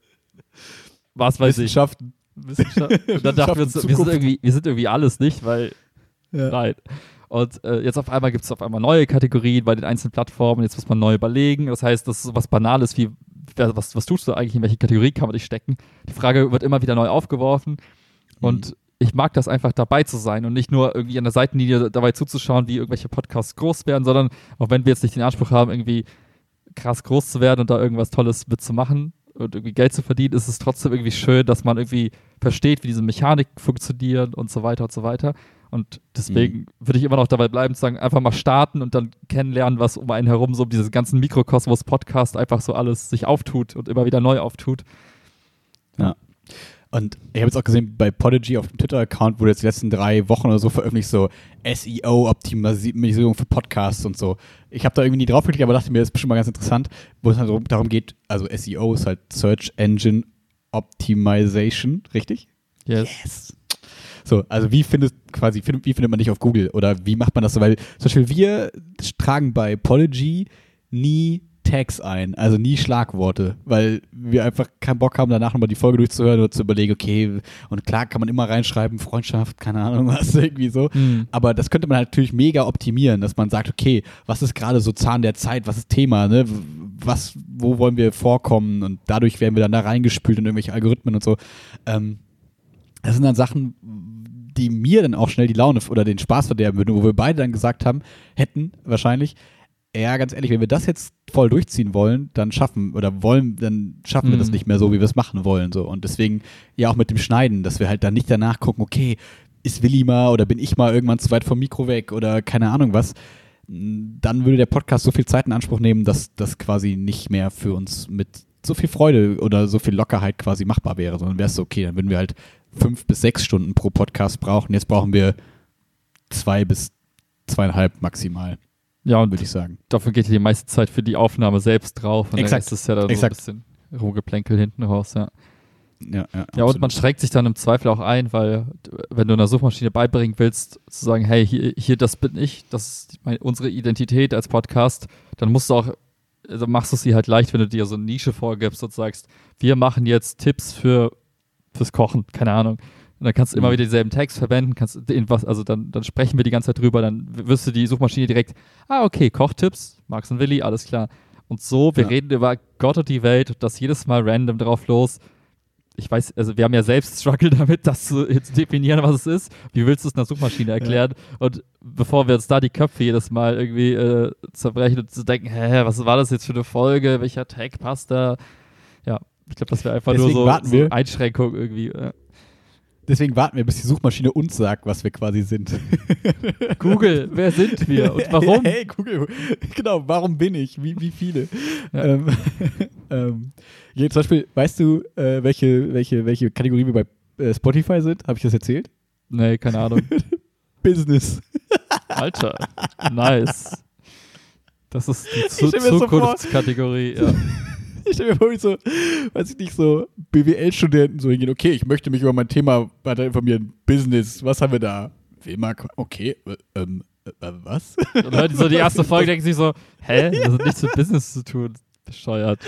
was weiß ich? Wissenschaften. Wissenschaft? Und dann dachten wir uns, wir sind, irgendwie, wir sind irgendwie alles nicht, weil Ja. nein. Und äh, jetzt auf einmal gibt es auf einmal neue Kategorien bei den einzelnen Plattformen. Jetzt muss man neu überlegen. Das heißt, das ist so was Banales wie, was, was tust du eigentlich, in welche Kategorie kann man dich stecken? Die Frage wird immer wieder neu aufgeworfen. Und ich mag das einfach dabei zu sein und nicht nur irgendwie an der Seitenlinie dabei zuzuschauen, wie irgendwelche Podcasts groß werden, sondern auch wenn wir jetzt nicht den Anspruch haben, irgendwie krass groß zu werden und da irgendwas Tolles mitzumachen und irgendwie Geld zu verdienen, ist es trotzdem irgendwie schön, dass man irgendwie versteht, wie diese Mechanik funktionieren und so weiter und so weiter. Und deswegen würde ich immer noch dabei bleiben, zu sagen, einfach mal starten und dann kennenlernen, was um einen herum so um diesen ganzen Mikrokosmos-Podcast einfach so alles sich auftut und immer wieder neu auftut. Und ich habe jetzt auch gesehen, bei Podigy auf dem Twitter-Account wurde jetzt die letzten drei Wochen oder so veröffentlicht, so SEO-Optimisierung für Podcasts und so. Ich habe da irgendwie nie drauf geklickt, aber dachte mir, das ist bestimmt mal ganz interessant, wo es halt darum- geht, also SEO ist halt Search Engine Optimization, richtig? Yes. So, also wie findet quasi, find, wie findet man dich auf Google oder wie macht man das so? Weil zum Beispiel wir tragen bei Podigy nie Tags ein, also nie Schlagworte, weil wir einfach keinen Bock haben, danach nochmal die Folge durchzuhören oder zu überlegen, okay, und klar kann man immer reinschreiben, Freundschaft, keine Ahnung was, irgendwie so. Mhm. Aber das könnte man halt natürlich mega optimieren, dass man sagt, okay, was ist gerade so Zahn der Zeit, was ist Thema, ne? Was, wo wollen wir vorkommen? Und dadurch werden wir dann da reingespült in irgendwelche Algorithmen und so. Ähm, das sind dann Sachen, die mir dann auch schnell die Laune oder den Spaß verderben würden, wo wir beide dann gesagt haben, hätten wahrscheinlich, ja, ganz ehrlich, wenn wir das jetzt voll durchziehen wollen, dann schaffen oder wollen, dann schaffen wir das Mhm. nicht mehr so, wie wir es machen wollen. So. Und deswegen ja auch mit dem Schneiden, dass wir halt dann nicht danach gucken, okay, ist Willi mal oder bin ich mal irgendwann zu weit vom Mikro weg oder keine Ahnung was. Dann würde der Podcast so viel Zeit in Anspruch nehmen, dass das quasi nicht mehr für uns mit so viel Freude oder so viel Lockerheit quasi machbar wäre, sondern wäre es so, okay, dann würden wir halt fünf bis sechs Stunden pro Podcast brauchen. Jetzt brauchen wir zwei bis zweieinhalb maximal, Ja, und würde ich sagen. dafür geht ja die meiste Zeit für die Aufnahme selbst drauf. Und Exakt. dann ist es ja dann Exakt. so ein bisschen Rumgeplänkel hinten raus, ja. Ja, ja, Ja, und man schränkt sich dann im Zweifel auch ein, weil wenn du einer Suchmaschine beibringen willst, zu sagen, hey, hier, hier das bin ich, das ist meine, unsere Identität als Podcast, dann musst du auch, also machst du sie halt leicht, wenn du dir so eine Nische vorgibst und sagst, wir machen jetzt Tipps für fürs Kochen, keine Ahnung. Und dann kannst du immer Mhm. wieder denselben Text verwenden, kannst den was, also dann, dann sprechen wir die ganze Zeit drüber, dann wirst du die Suchmaschine direkt, ah, okay, Kochtipps, Max und Willi, alles klar. Und so, wir Ja. reden über Gott und die Welt und das jedes Mal random drauf los. Ich weiß, also wir haben ja selbst Struggle damit, das zu, zu definieren, was es ist. Wie willst du es einer Suchmaschine erklären? Und bevor wir uns da die Köpfe jedes Mal irgendwie äh, zerbrechen und zu denken, hä, was war das jetzt für eine Folge? Welcher Tag passt da? Ja, ich glaube, das wäre einfach Deswegen nur so, so. Einschränkung irgendwie. Äh. Deswegen warten wir, bis die Suchmaschine uns sagt, was wir quasi sind. Google, wer sind wir und warum? Hey, Google, genau, warum bin ich? Wie, wie viele? Ja. Ähm, ähm, hier zum Beispiel, weißt du, äh, welche, welche, welche Kategorie wir bei äh, Spotify sind? Habe ich das erzählt? Nee, keine Ahnung. Business. Alter, nice. Das ist die Zu. Zukunftskategorie. Ja. Ich stelle mir vor, wie so, weiß ich nicht, so BWL-Studenten so hingehen, okay, ich möchte mich über mein Thema weiter informieren. Business, was haben wir da? Wema, okay, äh, ähm, äh, was? Und Leute, so die erste Folge denken sich so, hä, das hat nichts mit Business zu tun. Bescheuert.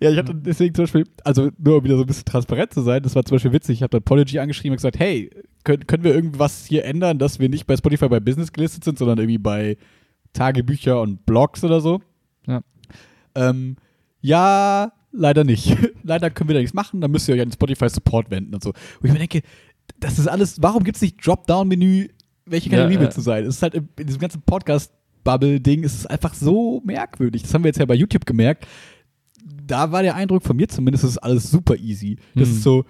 Ja, ich hatte deswegen zum Beispiel, also nur um wieder so ein bisschen transparent zu sein, das war zum Beispiel witzig, ich habe dann Podigy angeschrieben und gesagt, hey, können, können wir irgendwas hier ändern, dass wir nicht bei Spotify bei Business gelistet sind, sondern irgendwie bei Tagebücher und Blogs oder so? Ja. Ähm, ja, leider nicht. leider können wir da nichts machen, dann müsst ihr euch an den Spotify Support wenden und so. Und ich mir denke, das ist alles, warum gibt es nicht Dropdown-Menü, welche Ja, Kategorie ja. will zu sein? Es ist halt in, diesem ganzen Podcast-Bubble-Ding, ist es einfach so merkwürdig. Das haben wir jetzt ja bei YouTube gemerkt da war der Eindruck von mir zumindest, das ist alles super easy. Das Hm. ist so,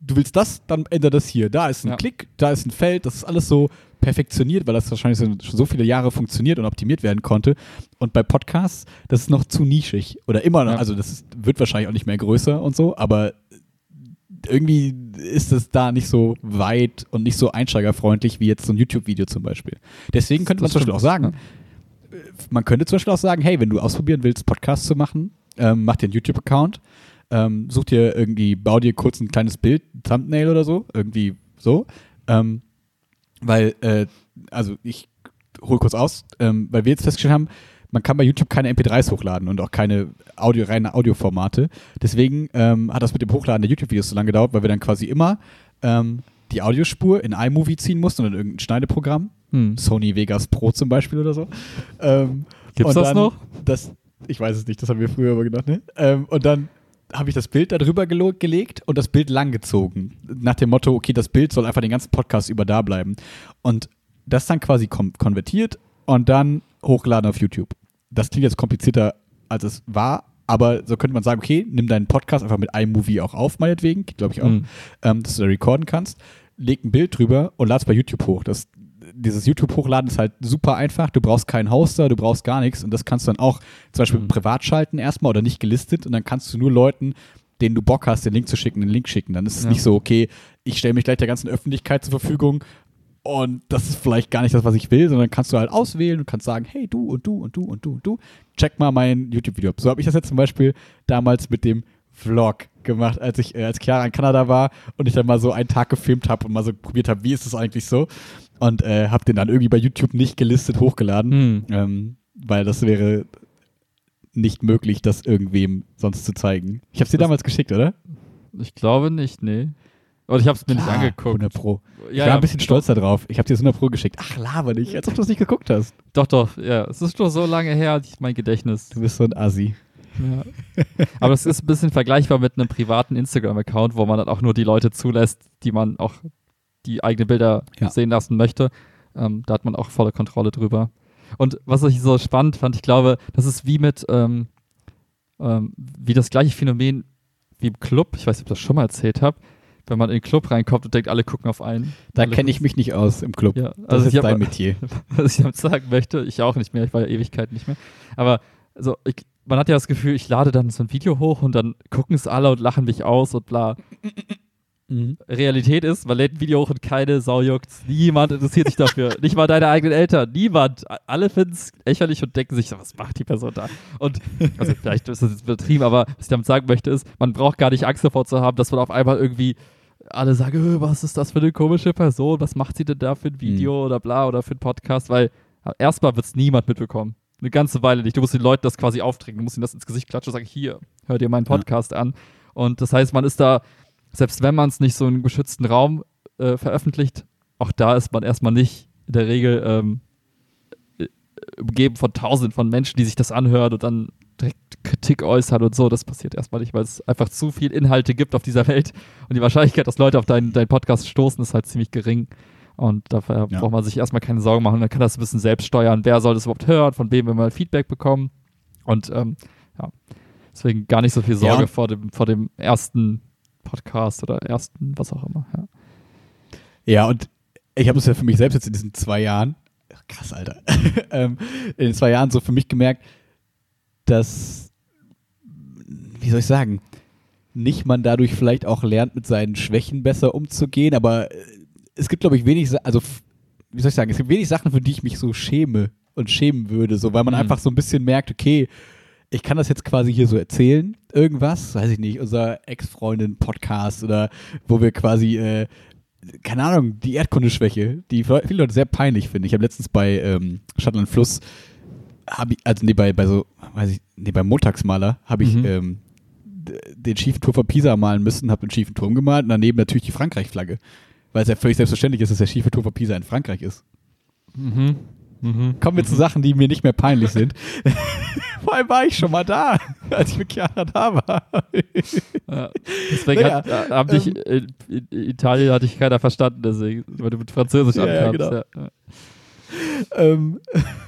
du willst das, dann änder das hier. Da ist ein Ja. Klick, da ist ein Feld, das ist alles so perfektioniert, weil das wahrscheinlich so- schon so viele Jahre funktioniert und optimiert werden konnte. Und bei Podcasts, das ist noch zu nischig. Oder immer noch, Ja. also das wird wahrscheinlich auch nicht mehr größer und so, aber irgendwie ist es da nicht so weit und nicht so einsteigerfreundlich wie jetzt so ein YouTube-Video zum Beispiel. Deswegen könnte man zum Beispiel auch sagen, man könnte zum Beispiel auch sagen, hey, wenn du ausprobieren willst, Podcasts zu machen, ähm, mach dir einen YouTube-Account, ähm, such dir irgendwie, bau dir kurz ein kleines Bild, ein Thumbnail oder so, irgendwie so. Ähm, weil, äh, also ich hole kurz aus, ähm, weil wir jetzt festgestellt haben, man kann bei YouTube keine MP3s hochladen und auch keine Audio, reine Audioformate. Deswegen ähm, hat das mit dem Hochladen der YouTube-Videos so lange gedauert, weil wir dann quasi immer ähm, die Audiospur in iMovie ziehen mussten oder in irgendein Schneideprogramm. Hm. Sony Vegas Pro zum Beispiel oder so. Ähm, Gibt's das noch? Das, ich weiß es nicht, das haben wir früher aber gedacht, ne? Ähm, und dann habe ich das Bild darüber gelegt und das Bild langgezogen. Nach dem Motto, okay, das Bild soll einfach den ganzen Podcast über da bleiben. Und das dann quasi konvertiert und dann hochgeladen auf YouTube. Das klingt jetzt komplizierter, als es war, aber so könnte man sagen, okay, nimm deinen Podcast einfach mit iMovie auch auf, meinetwegen, glaube ich auch, Mhm. ähm, dass du da recorden kannst, leg ein Bild drüber und lad es bei YouTube hoch. Das, dieses YouTube-Hochladen ist halt super einfach. Du brauchst keinen Hoster, du brauchst gar nichts und das kannst du dann auch zum Beispiel Mhm. privat schalten erstmal oder nicht gelistet und dann kannst du nur Leuten, denen du Bock hast, den Link zu schicken, den Link schicken. Dann ist es Ja. nicht so, okay, ich stelle mich gleich der ganzen Öffentlichkeit zur Verfügung und das ist vielleicht gar nicht das, was ich will, sondern kannst du halt auswählen und kannst sagen, hey, du und du und du und du und du, check mal mein YouTube-Video ab. So habe ich das jetzt zum Beispiel damals mit dem Vlog gemacht, als ich äh, als Chiara in Kanada war und ich dann mal so einen Tag gefilmt habe und mal so probiert habe, wie ist es eigentlich so und äh, habe den dann irgendwie bei YouTube nicht gelistet hochgeladen, Hm. ähm, weil das wäre nicht möglich, das irgendwem sonst zu zeigen. Ich habe es dir damals geschickt, oder? Ich glaube nicht, nee. Und ich habe es mir nicht Klar, angeguckt. 100 Pro. Ich Ja, war ja, ein bisschen stolz darauf. Ich habe dir das 100 Pro geschickt. Ach, laber nicht, als ob du es nicht geguckt hast. Doch, doch, ja. Es ist schon so lange her, mein Gedächtnis. Du bist so ein Assi. Ja. Aber es ist ein bisschen vergleichbar mit einem privaten Instagram-Account, wo man dann auch nur die Leute zulässt, die man auch die eigenen Bilder Ja. sehen lassen möchte. Ähm, da hat man auch volle Kontrolle drüber. Und was ich so spannend fand, ich glaube, das ist wie mit, ähm, ähm, wie das gleiche Phänomen wie im Club, ich weiß nicht, ob ich das schon mal erzählt habe, wenn man in den Club reinkommt und denkt, alle gucken auf einen. Da kenne ich mich nicht aus im Club. Ja, das also ist hab- dein Metier. was ich damit sagen möchte, ich auch nicht mehr, ich war ja Ewigkeit nicht mehr. Aber so, ich, man hat ja das Gefühl, ich lade dann so ein Video hoch und dann gucken es alle und lachen mich aus und bla. Mhm. Realität ist, man lädt ein Video hoch und keine Sau juckt's. Niemand interessiert sich dafür. Nicht mal deine eigenen Eltern. Niemand. Alle finden es lächerlich und denken sich, so, was macht die Person da? Und, also vielleicht ist das jetzt übertrieben, aber was ich damit sagen möchte ist, man braucht gar nicht Angst davor zu haben, dass man auf einmal irgendwie alle sagen, "Äh, was ist das für eine komische Person? Was macht sie denn da für ein Video oder bla oder für einen Podcast? Weil erstmal wird es niemand mitbekommen. Eine ganze Weile nicht. Du musst den Leuten das quasi aufdrängen. Du musst ihnen das ins Gesicht klatschen und sagen, hier, hör dir meinen Ja. Podcast an. Und das heißt, man ist da, selbst wenn man es nicht so in einem geschützten Raum äh, veröffentlicht, auch da ist man erstmal nicht in der Regel ähm, äh, umgeben von tausenden von Menschen, die sich das anhören und dann direkt Kritik äußern und so. Das passiert erstmal nicht, weil es einfach zu viel Inhalte gibt auf dieser Welt und die Wahrscheinlichkeit, dass Leute auf deinen, deinen Podcast stoßen, ist halt ziemlich gering. Und dafür Ja. braucht man sich erstmal keine Sorgen machen. Man kann das ein bisschen selbst steuern. Wer soll das überhaupt hören? Von wem wir mal Feedback bekommen? Und ähm, ja, deswegen gar nicht so viel Sorge Ja. vor, dem, vor dem ersten Podcast oder ersten, was auch immer. Ja. Ja, und ich habe es ja für mich selbst jetzt in diesen zwei Jahren, krass, Alter, ähm, in den zwei Jahren so für mich gemerkt, dass, wie soll ich sagen, nicht man dadurch vielleicht auch lernt, mit seinen Schwächen besser umzugehen, aber äh, es gibt, glaube ich, wenig, also, wie soll ich sagen, es gibt wenig Sachen, für die ich mich so schäme und schämen würde, so, weil man Mhm. einfach so ein bisschen merkt, okay, ich kann das jetzt quasi hier so erzählen, irgendwas, weiß ich nicht, unser Ex-Freundin-Podcast oder wo wir quasi, äh, keine Ahnung, die Erdkundeschwäche, die viele Leute sehr peinlich finde. Ich habe letztens bei ähm, Stadtland Fluss, ich, also nee, bei, bei so, weiß ich, nee, beim Montagsmaler habe ich Mhm. ähm, den schiefen Turm von Pisa malen müssen, habe den schiefen Turm gemalt und daneben natürlich die Frankreich-Flagge. Weil es ja völlig selbstverständlich ist, dass der schiefe Turm von Pisa in Frankreich ist. Mhm. Mhm. Kommen wir zu Sachen, die mir nicht mehr peinlich sind. Vor allem war ich schon mal da, als ich mit Chiara da war. Ja, deswegen Naja, hat, äh, haben dich, in, in Italien hat dich keiner verstanden, deswegen, weil du mit Französisch Ja, ja, ankamst. genau. Ja, ja. ähm,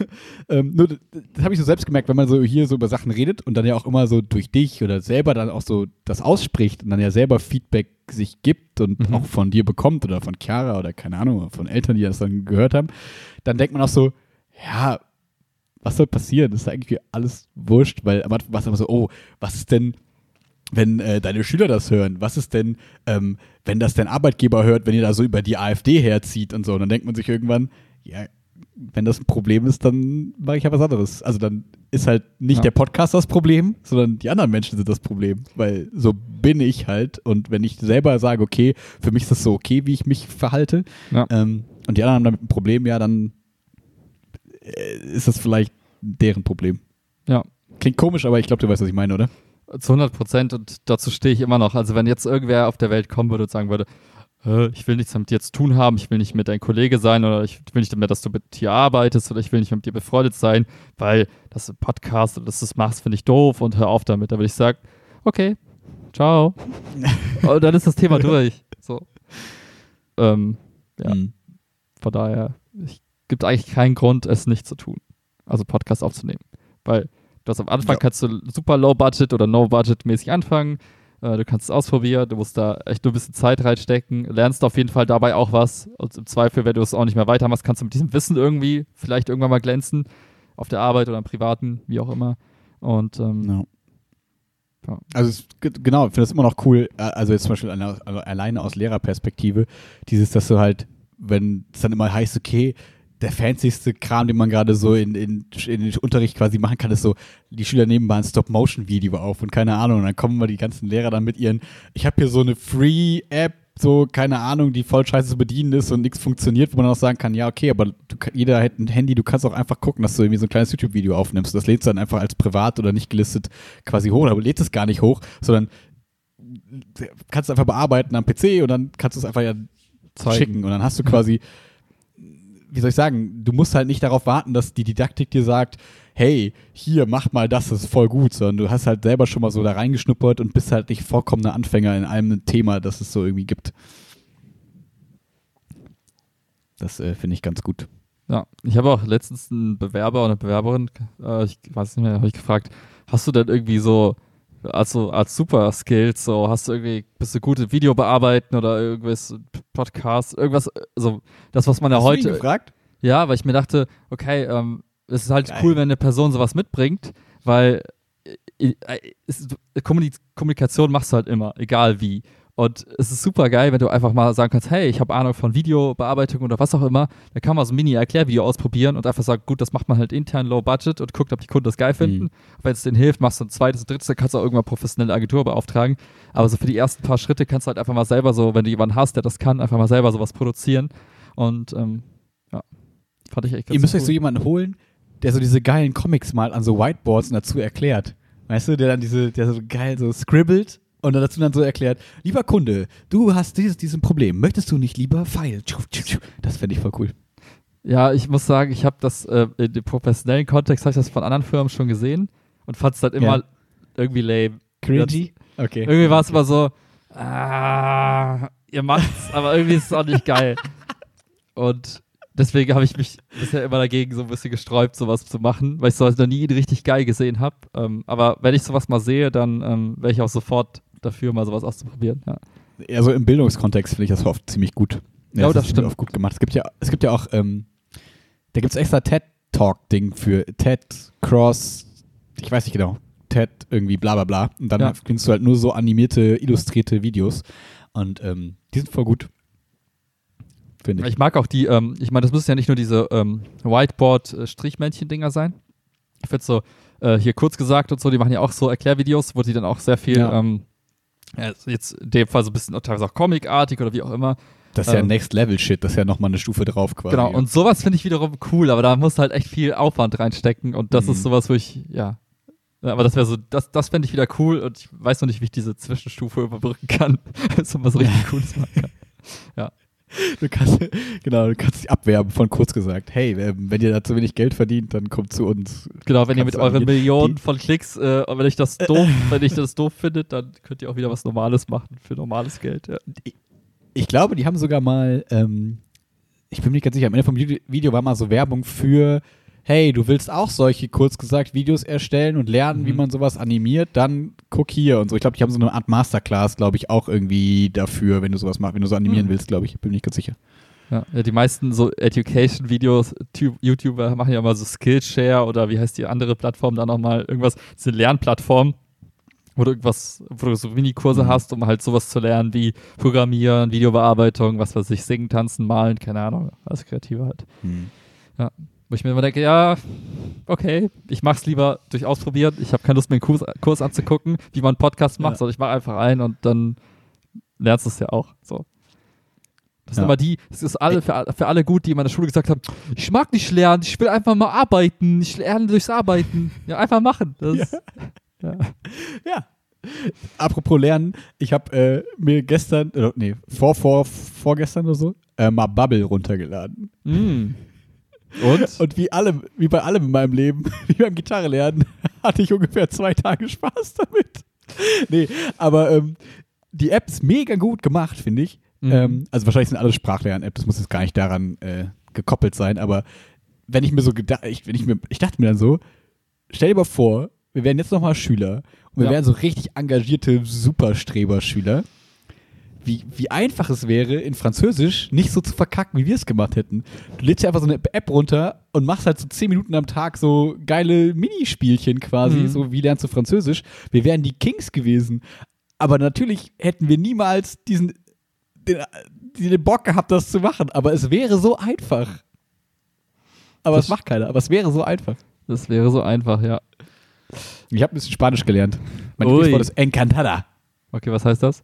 ähm, nur, das, das habe ich so selbst gemerkt, wenn man so hier so über Sachen redet und dann ja auch immer so durch dich oder selber dann auch so das ausspricht und dann ja selber Feedback sich gibt und Mhm. auch von dir bekommt oder von Chiara oder keine Ahnung, von Eltern, die das dann gehört haben, dann denkt man auch so, ja, was soll passieren? Das ist eigentlich alles wurscht, weil am Anfang war es immer so, oh, was ist denn, wenn äh, deine Schüler das hören? Was ist denn, ähm, wenn das dein Arbeitgeber hört, wenn ihr da so über die AfD herzieht und so? Und dann denkt man sich irgendwann, ja, wenn das ein Problem ist, dann mache ich ja was anderes. Also dann ist halt nicht Ja. der Podcast das Problem, sondern die anderen Menschen sind das Problem. Weil so bin ich halt. Und wenn ich selber sage, okay, für mich ist das so okay, wie ich mich verhalte, Ja. ähm, und die anderen haben damit ein Problem, ja, dann äh, ist das vielleicht deren Problem. Ja. Klingt komisch, aber ich glaube, du weißt, was ich meine, oder? Zu 100 Prozent und dazu stehe ich immer noch. Also wenn jetzt irgendwer auf der Welt kommen würde und sagen würde, "Hä, ich will nichts mit dir zu tun haben, ich will nicht mit dein Kollege sein oder ich will nicht mehr, dass du mit hier arbeitest oder ich will nicht mit dir befreundet sein, weil das ist ein Podcast und dass du das machst, finde ich doof und hör auf damit. Da würde ich sagen, okay, ciao. und dann ist das Thema durch. So. Ähm, Ja. Mhm. Von daher, es gibt eigentlich keinen Grund, es nicht zu tun. Also Podcast aufzunehmen. Weil du hast am Anfang Ja. kannst du super low budget oder no budget mäßig anfangen. Äh, du kannst es ausprobieren, du musst da echt nur ein bisschen Zeit reinstecken, lernst auf jeden Fall dabei auch was. Und im Zweifel, wenn du es auch nicht mehr weitermachst, kannst du mit diesem Wissen irgendwie vielleicht irgendwann mal glänzen. Auf der Arbeit oder im Privaten, wie auch immer. Und ähm, Ja. Ja. Also es, ge- genau, ich finde das immer noch cool, also jetzt zum Beispiel alle- also alleine aus Lehrerperspektive, dieses, dass du halt, wenn es dann immer heißt, okay, der fancyste Kram, den man gerade so in, in, in den Unterricht quasi machen kann, ist so, die Schüler nehmen mal ein Stop-Motion-Video auf und keine Ahnung, und dann kommen mal die ganzen Lehrer dann mit ihren, ich habe hier so eine Free-App, so, keine Ahnung, die voll scheiße zu bedienen ist und nichts funktioniert, wo man auch sagen kann, ja, okay, aber du, jeder hat ein Handy, du kannst auch einfach gucken, dass du irgendwie so ein kleines YouTube-Video aufnimmst. Das lädst du dann einfach als privat oder nicht gelistet quasi hoch, aber lädst es gar nicht hoch, sondern kannst es einfach bearbeiten am PC und dann kannst du es einfach ja Zeigen. schicken und dann hast du quasi, wie soll ich sagen, du musst halt nicht darauf warten, dass die Didaktik dir sagt, hey, hier, mach mal das, das ist voll gut, sondern du hast halt selber schon mal so da reingeschnuppert und bist halt nicht vollkommener Anfänger in einem Thema, das es so irgendwie gibt. Das äh, finde ich ganz gut. Ja, ich habe auch letztens einen Bewerber oder eine Bewerberin, äh, ich weiß nicht mehr, habe ich gefragt, hast du denn irgendwie so, also als Super Skills, so hast du irgendwie, bist du gut im Video bearbeiten oder irgendwas, Podcast, irgendwas, also das, was man ja Hast heute. du ihn gefragt? Ja, weil ich mir dachte, okay, ähm, es ist halt Geil. cool, wenn eine Person sowas mitbringt, weil äh, äh, Kommunik Kommunikation machst du halt immer, egal wie. Und es ist super geil, wenn du einfach mal sagen kannst, hey, ich habe Ahnung von Videobearbeitung oder was auch immer. Dann kann man so ein Mini-Erklärvideo ausprobieren und einfach sagen, gut, das macht man halt intern low budget und guckt, ob die Kunden das geil finden. Mhm. Wenn es denen hilft, machst du ein zweites und drittes, dann kannst du auch irgendwann professionelle Agentur beauftragen. Aber so für die ersten paar Schritte kannst du halt einfach mal selber so, wenn du jemanden hast, der das kann, einfach mal selber sowas produzieren. Und ähm, ja, fand ich echt ganz Ihr müsst euch cool. so jemanden holen, der so diese geilen Comics mal an so Whiteboards und dazu erklärt. Weißt du, der dann diese, der so geil so scribbelt und dann dazu dann so erklärt, lieber Kunde, du hast dieses, diesen Problem, möchtest du nicht lieber Pfeil? Das fände ich voll cool. Ja, ich muss sagen, ich habe das äh, in dem professionellen Kontext, habe ich das von anderen Firmen schon gesehen und fand es halt immer Ja. irgendwie lame. Cringy? Okay. Irgendwie war es immer so, ah, ihr macht's, aber irgendwie ist es auch nicht geil. Und deswegen habe ich mich bisher immer dagegen so ein bisschen gesträubt, sowas zu machen, weil ich sowas noch nie richtig geil gesehen habe. Ähm, aber wenn ich sowas mal sehe, dann ähm, wäre ich auch sofort dafür, mal sowas auszuprobieren. Ja. Ja, so im Bildungskontext finde ich das oft ziemlich gut. Ja, das das ist stimmt. oft gut gemacht. Es gibt ja, es gibt ja auch, ähm, da gibt es extra TED-Talk-Ding für TED Cross, ich weiß nicht genau, TED irgendwie bla bla bla. Und dann Ja. findest du halt nur so animierte, illustrierte Videos. Und ähm, die sind voll gut. Finde ich. Ich mag auch die, ähm, ich meine, das müssen ja nicht nur diese ähm, Whiteboard-Strichmännchen-Dinger sein. Ich finde so, äh, hier kurz gesagt und so, die machen ja auch so Erklärvideos, wo die dann auch sehr viel, Ja. ähm, ja, jetzt in dem Fall so ein bisschen teilweise auch comicartig oder wie auch immer. Das ist ja ähm, Next-Level-Shit, das ist ja nochmal eine Stufe drauf quasi. Genau, und sowas finde ich wiederum cool, aber da muss halt echt viel Aufwand reinstecken und das Mhm. ist sowas, wo ich, ja. Ja, Aber das wäre so, das, das fände ich wieder cool und ich weiß noch nicht, wie ich diese Zwischenstufe überbrücken kann, dass man was richtig Cooles machen kann. Du kannst, genau, du kannst dich abwerben von kurz gesagt. Hey, ähm, wenn ihr da zu wenig Geld verdient, dann kommt zu uns. Genau, wenn ihr mit euren. Millionen von Klicks, äh, wenn ich das doof, wenn ich das doof finde, dann könnt ihr auch wieder was Normales machen für normales Geld. Ja. Ich glaube, die haben sogar mal, ähm, ich bin mir nicht ganz sicher, am Ende vom Video- Video war mal so Werbung für, hey, du willst auch solche, kurz gesagt, Videos erstellen und lernen, Mhm. wie man sowas animiert, dann guck hier und so. Ich glaube, die haben so eine Art Masterclass, glaube ich, auch irgendwie dafür, wenn du sowas machst, wenn du so animieren Mhm. willst, glaube ich. Bin mir nicht ganz sicher. Ja, ja, die meisten so Education-Videos, Tu- YouTuber machen ja immer so Skillshare oder wie heißt die andere Plattform da nochmal, irgendwas, diese Lernplattform, wo du irgendwas, wo du so Mini-Kurse Mhm. hast, um halt sowas zu lernen wie Programmieren, Videobearbeitung, was weiß ich, Singen, Tanzen, Malen, keine Ahnung, alles Kreative halt. Wo ich mir immer denke, ja, okay, ich mach's lieber durch Ausprobieren. Ich habe keine Lust, mir einen Kurs, Kurs anzugucken, wie man einen Podcast macht, Ja. sondern ich mache einfach ein und dann lernst du es ja auch. So. Das sind Ja. immer die, es ist alle, für, für alle gut, die in meiner Schule gesagt haben, ich mag nicht lernen, ich will einfach mal arbeiten, ich lerne durchs Arbeiten. Ja, einfach machen. Das, Ja. ja. Ja. Apropos Lernen, ich habe äh, mir gestern, äh, nee, vor, vor, vorgestern oder so, äh, mal Bubble runtergeladen. Mm. Und? Und wie allem, wie bei allem in meinem Leben, wie beim Gitarrelernen, hatte ich ungefähr zwei Tage Spaß damit. Nee, aber ähm, die App ist mega gut gemacht, finde ich. Mhm. Ähm, also wahrscheinlich sind alle Sprachlern-App, das muss jetzt gar nicht daran äh, gekoppelt sein, aber wenn ich mir so gedacht, ich, wenn ich mir, ich dachte mir dann so, stell dir mal vor, wir wären jetzt nochmal Schüler und wir Ja. wären so richtig engagierte Superstreber-Schüler. Wie, wie einfach es wäre, in Französisch nicht so zu verkacken, wie wir es gemacht hätten. Du lädst dir einfach so eine App runter und machst halt so 10 Minuten am Tag so geile Minispielchen quasi, Mhm. so wie lernst du Französisch. Wir wären die Kings gewesen. Aber natürlich hätten wir niemals diesen, den, den Bock gehabt, das zu machen. Aber es wäre so einfach. Aber Das- es macht keiner. Aber es wäre so einfach. Das wäre so einfach, ja. Ich habe ein bisschen Spanisch gelernt. Mein. Lieblingswort ist Encantada. Okay, was heißt das?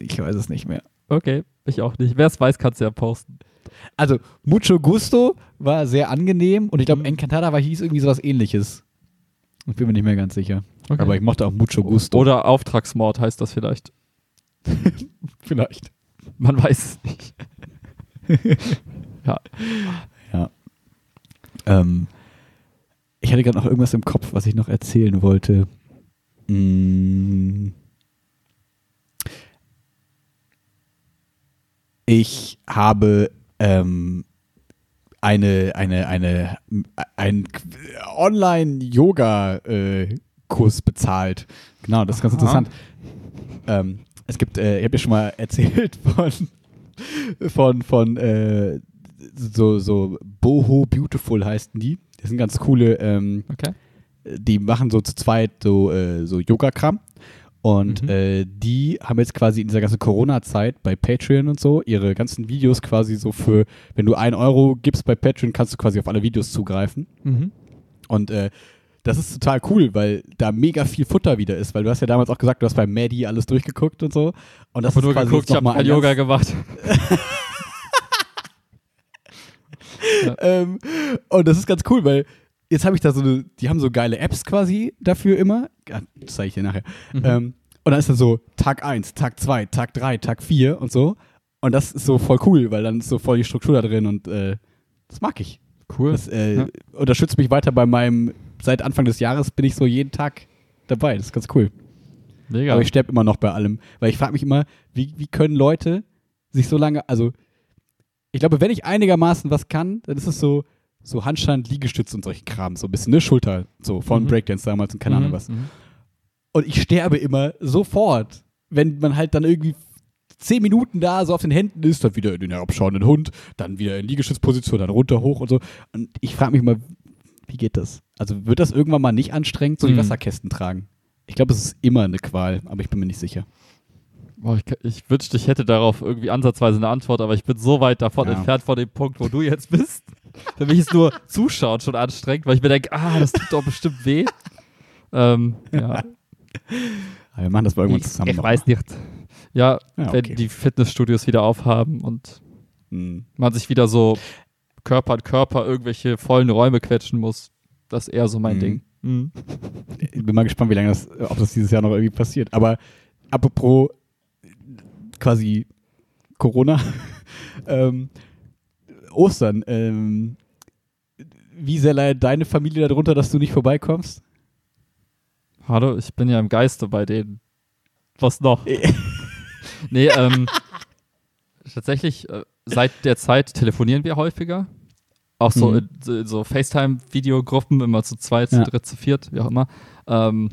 Ich weiß es nicht mehr. Okay, ich auch nicht. Wer es weiß, kann es ja posten. Also, Mucho Gusto war sehr angenehm und ich glaube, Mhm. Encantada war hieß irgendwie sowas ähnliches. Ich bin mir nicht mehr ganz sicher. Okay. Aber ich mochte auch Mucho Gusto. Oder Auftragsmord heißt das vielleicht. vielleicht. Man weiß es nicht. ja. Ja. Ähm, ich hatte gerade noch irgendwas im Kopf, was ich noch erzählen wollte. Mm. Ich habe ähm, eine, eine, eine, ein Online-Yoga-Kurs bezahlt. Genau, das ist ganz Aha. interessant. Ähm, es gibt, äh, ich habe ja schon mal erzählt von, von, von äh, so, so Boho Beautiful heißen die. Das sind ganz coole, ähm, Okay. die machen so zu zweit so, äh, so Yoga-Kram. Und Mhm. äh, die haben jetzt quasi in dieser ganzen Corona-Zeit bei Patreon und so ihre ganzen Videos quasi so für, wenn du ein Euro gibst bei Patreon, kannst du quasi auf alle Videos zugreifen. Mhm. Und äh, das ist total cool, weil da mega viel Futter wieder ist, weil du hast ja damals auch gesagt, du hast bei Maddie alles durchgeguckt und so. Und das ist nur geguckt, ich habe mal Yoga gemacht. ähm, und das ist ganz cool, weil jetzt habe ich da so eine, die haben so geile Apps quasi dafür immer. Ja, Das zeige ich dir nachher. Mhm. Ähm, und dann ist dann so Tag 1, Tag 2, Tag 3, Tag 4 und so. Und das ist so voll cool, weil dann ist so voll die Struktur da drin und äh, das mag ich. Cool. Das äh, Ja. unterstützt mich weiter bei meinem, seit Anfang des Jahres bin ich so jeden Tag dabei. Das ist ganz cool. Mega. Aber ich sterbe immer noch bei allem. Weil ich frage mich immer, wie, wie können Leute sich so lange, also ich glaube, wenn ich einigermaßen was kann, dann ist es so, so Handstand, Liegestütz und solche Kram, so ein bisschen, ne, Schulter, so von Mhm. Breakdance damals und keine Ahnung Mhm, was. mhm. Und ich sterbe immer sofort, wenn man halt dann irgendwie zehn Minuten da so auf den Händen ist, dann wieder in den herabschauenden Hund, dann wieder in Liegestützposition, dann runter, hoch und so. Und ich frage mich mal, wie geht das? Also wird das irgendwann mal nicht anstrengend, so die Mhm. Wasserkästen tragen? Ich glaube, es ist immer eine Qual, aber ich bin mir nicht sicher. Boah, ich, ich wünschte, ich hätte darauf irgendwie ansatzweise eine Antwort, aber ich bin so weit davon Ja. entfernt von dem Punkt, wo du jetzt bist. Für mich ist nur Zuschauen schon anstrengend, weil ich mir denke, ah, das tut doch bestimmt weh. ähm, ja, Aber wir machen das mal irgendwann ich, zusammen. ich noch weiß nicht. Ja, Ja, wenn okay. die Fitnessstudios wieder aufhaben und. Hm. man sich wieder so Körper an Körper irgendwelche vollen Räume quetschen muss, das ist eher so mein Mhm. Ding. Mhm. Ich bin mal gespannt, wie lange das, ob das dieses Jahr noch irgendwie passiert. Aber apropos quasi Corona, ähm, Ostern, ähm, wie sehr leidet deine Familie darunter, dass du nicht vorbeikommst? Hallo, ich bin ja im Geiste bei denen. Was noch? nee, ähm, tatsächlich, äh, seit der Zeit telefonieren wir häufiger. Auch so Mhm. in, so- in so FaceTime-Videogruppen, immer zu zweit, zu Ja. dritt, zu viert, wie auch immer. Ähm,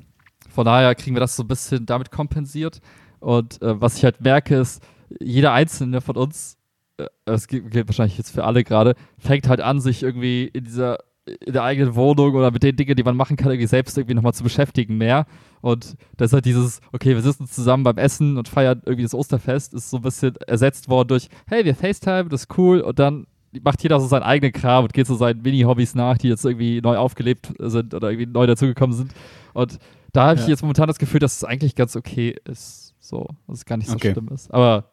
von daher kriegen wir das so ein bisschen damit kompensiert. Und äh, was ich halt merke, ist, jeder Einzelne von uns, äh, das gilt, wahrscheinlich jetzt für alle gerade, fängt halt an, sich irgendwie in dieser in der eigenen Wohnung oder mit den Dingen, die man machen kann, irgendwie selbst irgendwie nochmal zu beschäftigen mehr. Und das ist halt dieses, okay, wir sitzen zusammen beim Essen und feiern irgendwie das Osterfest, ist so ein bisschen ersetzt worden durch, hey, wir FaceTime, das ist cool. Und dann macht jeder so seinen eigenen Kram und geht so seinen Mini-Hobbys nach, die jetzt irgendwie neu aufgelebt sind oder irgendwie neu dazugekommen sind. Und da habe ich Ja. jetzt momentan das Gefühl, dass es eigentlich ganz okay ist. So, dass es gar nicht so Okay. schlimm ist. Aber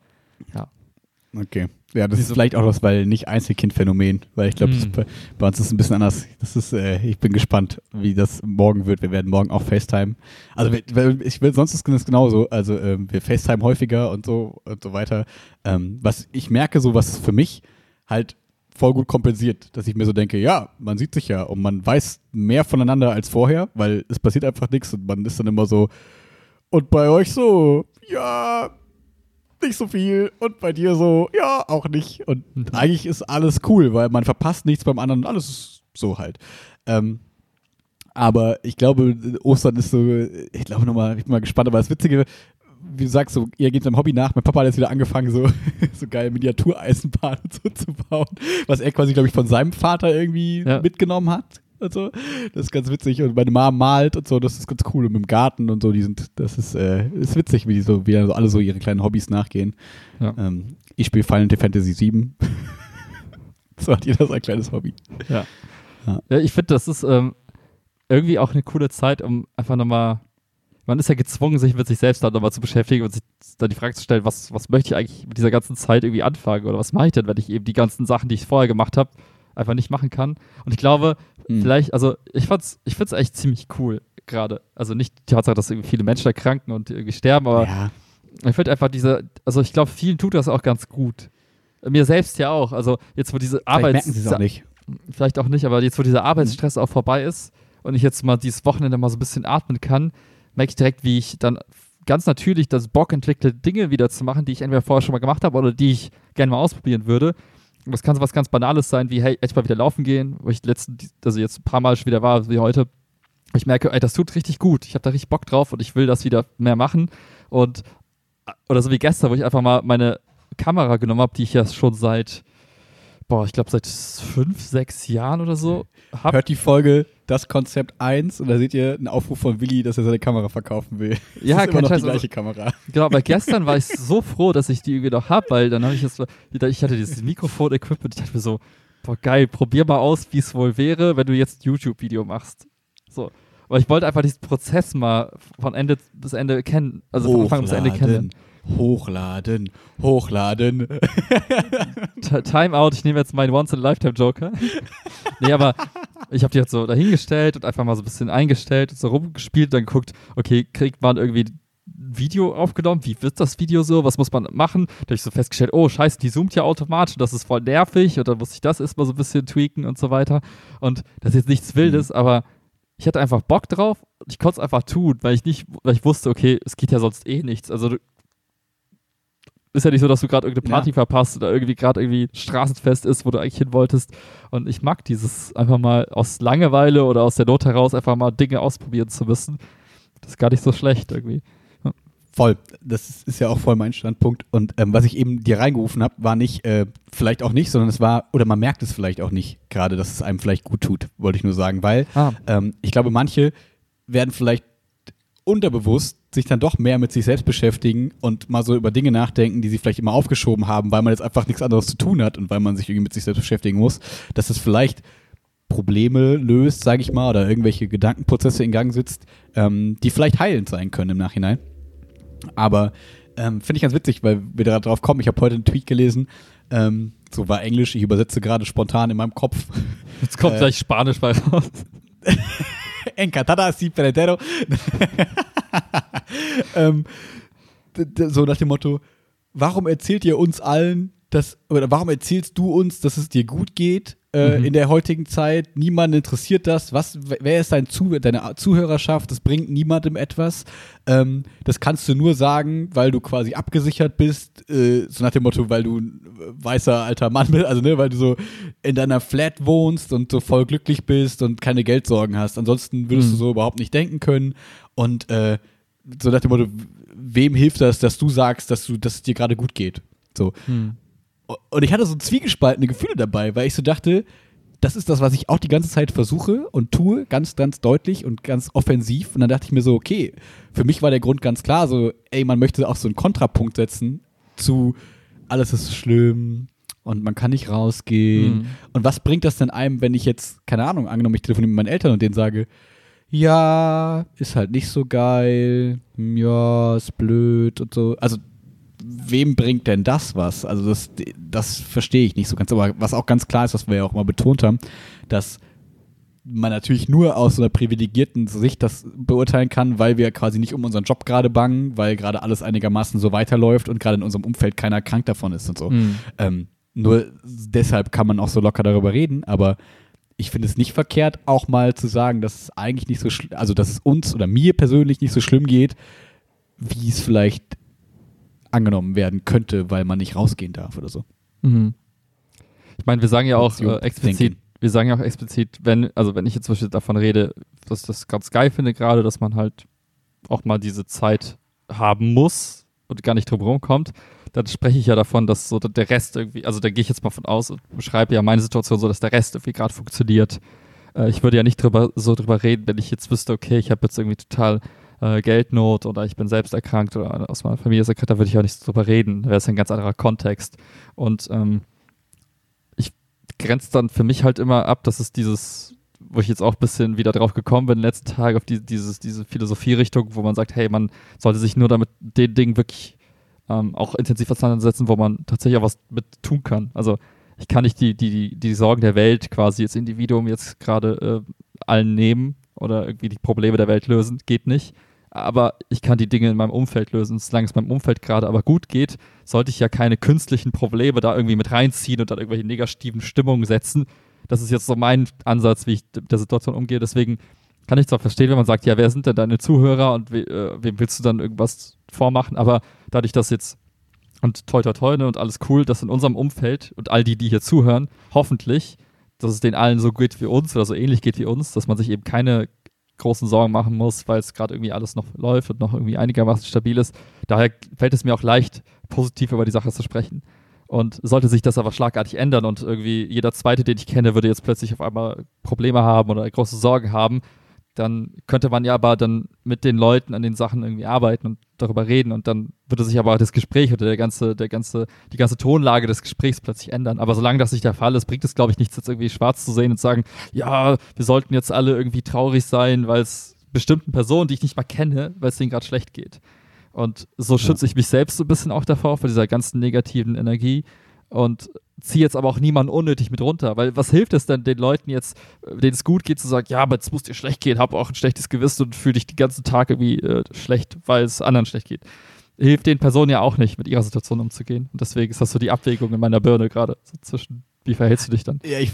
Okay. Ja, das ist vielleicht auch das, weil nicht Einzelkindphänomen, weil ich glaube, Hm. bei, bei uns ist es ein bisschen anders. Das ist, äh, ich bin gespannt, wie das morgen wird. Wir werden morgen auch FaceTime. Also wir- ich will, sonst ist es genauso. Also ähm, wir FaceTime häufiger und so und so weiter. Ähm, was ich merke, so was für mich halt voll gut kompensiert, dass ich mir so denke, ja, man sieht sich ja und man weiß mehr voneinander als vorher, weil es passiert einfach nichts und man ist dann immer so, und bei euch so, ja, nicht so viel und bei dir so, ja, auch nicht. Und Mhm. eigentlich ist alles cool, weil man verpasst nichts beim anderen und alles ist so halt. Ähm, aber ich glaube, Ostern ist so, ich glaube nochmal, ich bin mal gespannt, aber das Witzige, wie du sagst, so, ihr geht seinem Hobby nach. Mein Papa hat jetzt wieder angefangen, so, so geil Miniatureisenbahn und so zu bauen, was er quasi, glaube ich, von seinem Vater irgendwie Ja. mitgenommen hat. Und so. Das ist ganz witzig. Und meine Mama malt und so, das ist ganz cool. Und mit dem Garten und so, die sind, das ist, äh, ist witzig, wie die so, wie alle so ihre kleinen Hobbys nachgehen. Ja. Ähm, ich spiele Final Fantasy 7. so hat jeder sein kleines Hobby. Ja. Ja. Ja, ich finde, das ist ähm, irgendwie auch eine coole Zeit, um einfach nochmal. Man ist ja gezwungen, sich mit sich selbst dann nochmal zu beschäftigen und sich dann die Frage zu stellen, was, was möchte ich eigentlich mit dieser ganzen Zeit irgendwie anfangen oder was mache ich denn, wenn ich eben die ganzen Sachen, die ich vorher gemacht habe, einfach nicht machen kann. Und ich glaube, Hm. vielleicht, also ich fand's, ich find's echt ziemlich cool gerade. Also nicht die Tatsache, dass irgendwie viele Menschen erkranken und irgendwie sterben, aber ja. ich finde einfach diese, also ich glaube, vielen tut das auch ganz gut. Mir selbst ja auch. Also jetzt, wo diese Arbeits merken sie es auch nicht. vielleicht auch nicht, aber jetzt, wo dieser Arbeitsstress auch vorbei ist und ich jetzt mal dieses Wochenende mal so ein bisschen atmen kann, merke ich direkt, wie ich dann ganz natürlich das Bock entwickle, Dinge wieder zu machen, die ich entweder vorher schon mal gemacht habe oder die ich gerne mal ausprobieren würde. Das kann so was ganz Banales sein, wie, hey, echt mal wieder laufen gehen, wo ich letzten, also jetzt ein paar Mal schon wieder war, wie heute. Ich merke, ey, das tut richtig gut. Ich habe da richtig Bock drauf und ich will das wieder mehr machen. Und, oder so wie gestern, wo ich einfach mal meine Kamera genommen habe, die ich ja schon seit, boah, ich glaube seit fünf, sechs Jahren oder so habe. Hört die Folge das Konzept 1 und da seht ihr einen Aufruf von Willi, dass er seine Kamera verkaufen will. Ja, das ist immer noch Scheiß, die gleiche Kamera. Genau, aber gestern war ich so froh, dass ich die irgendwie noch habe, weil dann habe ich jetzt, ich hatte dieses Mikrofon-Equipment, ich dachte mir so, boah geil, probier mal aus, wie es wohl wäre, wenn du jetzt ein YouTube-Video machst. So. Aber ich wollte einfach diesen Prozess mal von Ende bis Ende kennen, also von Anfang bis Ende kennen. Hochladen, hochladen. Timeout, ich nehme jetzt meinen Once-in-a-Lifetime-Joker. nee, aber ich habe die jetzt so dahingestellt und einfach mal so ein bisschen eingestellt und so rumgespielt, dann geguckt, okay, kriegt man irgendwie ein Video aufgenommen, wie wird das Video so, was muss man machen? Da habe ich so festgestellt, oh scheiße, die zoomt ja automatisch, das ist voll nervig und dann muss ich das erstmal so ein bisschen tweaken und so weiter. Und das ist jetzt nichts Wildes, mhm. aber ich hatte einfach Bock drauf und ich konnte es einfach tun, weil ich nicht, weil ich wusste, okay, es geht ja sonst eh nichts. Also ist ja nicht so, dass du gerade irgendeine Party ja. verpasst oder irgendwie gerade irgendwie Straßenfest ist, wo du eigentlich hin wolltest. Und ich mag dieses einfach mal aus Langeweile oder aus der Not heraus einfach mal Dinge ausprobieren zu müssen. Das ist gar nicht so schlecht irgendwie. Voll. Das ist ja auch voll mein Standpunkt. Und ähm, was ich eben dir reingerufen habe, war nicht, äh, vielleicht auch nicht, sondern es war, oder man merkt es vielleicht auch nicht gerade, dass es einem vielleicht gut tut, wollte ich nur sagen, weil ah. ähm, ich glaube, manche werden vielleicht unterbewusst sich dann doch mehr mit sich selbst beschäftigen und mal so über Dinge nachdenken, die sie vielleicht immer aufgeschoben haben, weil man jetzt einfach nichts anderes zu tun hat und weil man sich irgendwie mit sich selbst beschäftigen muss, dass es vielleicht Probleme löst, sage ich mal, oder irgendwelche Gedankenprozesse in Gang sitzt, ähm, die vielleicht heilend sein können im Nachhinein. Aber ähm, finde ich ganz witzig, weil wir da drauf kommen. Ich habe heute einen Tweet gelesen, ähm, so war Englisch, ich übersetze gerade spontan in meinem Kopf. Jetzt kommt äh, gleich Spanisch bei raus. Encantada si peretero. ähm, so nach dem Motto, warum erzählt ihr uns allen, dass, oder warum erzählst du uns, dass es dir gut geht äh, mhm. in der heutigen Zeit? Niemand interessiert das. Was, wer ist dein Zu deine Zuhörerschaft? Das bringt niemandem etwas. Ähm, das kannst du nur sagen, weil du quasi abgesichert bist, äh, so nach dem Motto, weil du ein weißer alter Mann bist, also ne, weil du so in deiner Flat wohnst und so voll glücklich bist und keine Geldsorgen hast. Ansonsten würdest mhm. du so überhaupt nicht denken können. Und äh, so nach dem Motto, wem hilft das, dass du sagst, dass du, dass es dir gerade gut geht? So. Mhm. Und ich hatte so zwiegespaltene Gefühle dabei, weil ich so dachte, das ist das, was ich auch die ganze Zeit versuche und tue, ganz, ganz deutlich und ganz offensiv. Und dann dachte ich mir so, okay, für mich war der Grund ganz klar, so, ey, man möchte auch so einen Kontrapunkt setzen zu alles ist schlimm und man kann nicht rausgehen. Mhm. Und was bringt das denn einem, wenn ich jetzt, keine Ahnung, angenommen, ich telefoniere mit meinen Eltern und denen sage, ja, ist halt nicht so geil, ja, ist blöd und so. Also wem bringt denn das was? Also das, das verstehe ich nicht so ganz. Aber was auch ganz klar ist, was wir ja auch mal betont haben, dass man natürlich nur aus so einer privilegierten Sicht das beurteilen kann, weil wir quasi nicht um unseren Job gerade bangen, weil gerade alles einigermaßen so weiterläuft und gerade in unserem Umfeld keiner krank davon ist und so. Mhm. Ähm, nur deshalb kann man auch so locker darüber reden, aber ich finde es nicht verkehrt, auch mal zu sagen, dass es eigentlich nicht so, also dass es uns oder mir persönlich nicht so schlimm geht, wie es vielleicht angenommen werden könnte, weil man nicht rausgehen darf oder so. Mhm. Ich meine, wir sagen ja auch äh, explizit, wir sagen ja auch explizit, wenn, also wenn ich jetzt zum Beispiel davon rede, dass ich das ganz geil finde, gerade, dass man halt auch mal diese Zeit haben muss und gar nicht drum herum kommt, dann spreche ich ja davon, dass so der Rest irgendwie, also da gehe ich jetzt mal von aus und beschreibe ja meine Situation so, dass der Rest irgendwie gerade funktioniert. Äh, ich würde ja nicht drüber, so drüber reden, wenn ich jetzt wüsste, okay, ich habe jetzt irgendwie total äh, Geldnot oder ich bin selbst erkrankt oder aus meiner Familie ist erkrankt, da würde ich auch nicht drüber reden. Da wäre es ein ganz anderer Kontext. Und ähm, ich grenze dann für mich halt immer ab, dass es dieses, wo ich jetzt auch ein bisschen wieder drauf gekommen bin, letzten Tagen auf die, dieses, diese Philosophierichtung, wo man sagt, hey, man sollte sich nur damit den Dingen wirklich ähm, auch intensiv auseinandersetzen, wo man tatsächlich auch was mit tun kann. Also ich kann nicht die, die, die Sorgen der Welt quasi als Individuum jetzt gerade äh, allen nehmen oder irgendwie die Probleme der Welt lösen, geht nicht aber ich kann die Dinge in meinem Umfeld lösen. Solange es meinem Umfeld gerade aber gut geht, sollte ich ja keine künstlichen Probleme da irgendwie mit reinziehen und dann irgendwelche negativen Stimmungen setzen. Das ist jetzt so mein Ansatz, wie ich der Situation umgehe. Deswegen kann ich zwar verstehen, wenn man sagt, ja, wer sind denn deine Zuhörer und we, äh, wem willst du dann irgendwas vormachen? Aber dadurch, dass jetzt Und toi toi toi ne, und alles cool, dass in unserem Umfeld und all die, die hier zuhören, hoffentlich, dass es den allen so geht wie uns oder so ähnlich geht wie uns, dass man sich eben keine großen Sorgen machen muss, weil es gerade irgendwie alles noch läuft und noch irgendwie einigermaßen stabil ist. Daher fällt es mir auch leicht, positiv über die Sache zu sprechen. Und sollte sich das aber schlagartig ändern und irgendwie jeder Zweite, den ich kenne, würde jetzt plötzlich auf einmal Probleme haben oder große Sorgen haben, dann könnte man ja aber dann mit den Leuten an den Sachen irgendwie arbeiten und darüber reden und dann würde sich aber das Gespräch oder der ganze, der ganze, die ganze Tonlage des Gesprächs plötzlich ändern. Aber solange das nicht der Fall ist, bringt es, glaube ich, nichts, jetzt irgendwie schwarz zu sehen und zu sagen, ja, wir sollten jetzt alle irgendwie traurig sein, weil es bestimmten Personen, die ich nicht mal kenne, weil es denen gerade schlecht geht. Und so schütze ich mich selbst so ein bisschen auch davor, vor dieser ganzen negativen Energie und ziehe jetzt aber auch niemanden unnötig mit runter, weil was hilft es denn den Leuten jetzt, denen es gut geht, zu sagen, ja, aber jetzt muss dir schlecht gehen, hab auch ein schlechtes Gewissen und fühle dich den ganzen Tag irgendwie äh, schlecht, weil es anderen schlecht geht. Hilft den Personen ja auch nicht, mit ihrer Situation umzugehen. Und deswegen ist das so die Abwägung in meiner Birne gerade so zwischen, wie verhältst du dich dann? Ja, ich,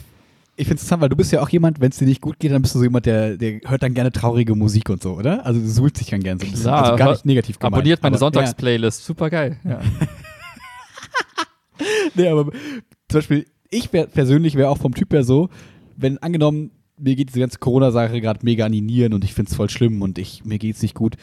ich finde es interessant, weil du bist ja auch jemand, wenn es dir nicht gut geht, dann bist du so jemand, der, der hört dann gerne traurige Musik und so, oder? Also du suhlt sich dann gerne so ein bisschen. Klar, also gar nicht negativ gemeint. Abonniert meine Sonntagsplaylist, super geil. Ja. Nee, aber zum Beispiel, ich wär, persönlich wäre auch vom Typ her so, wenn angenommen, mir geht diese ganze Corona-Sache gerade mega an die Nieren und ich finde es voll schlimm und ich, mir geht's nicht gut.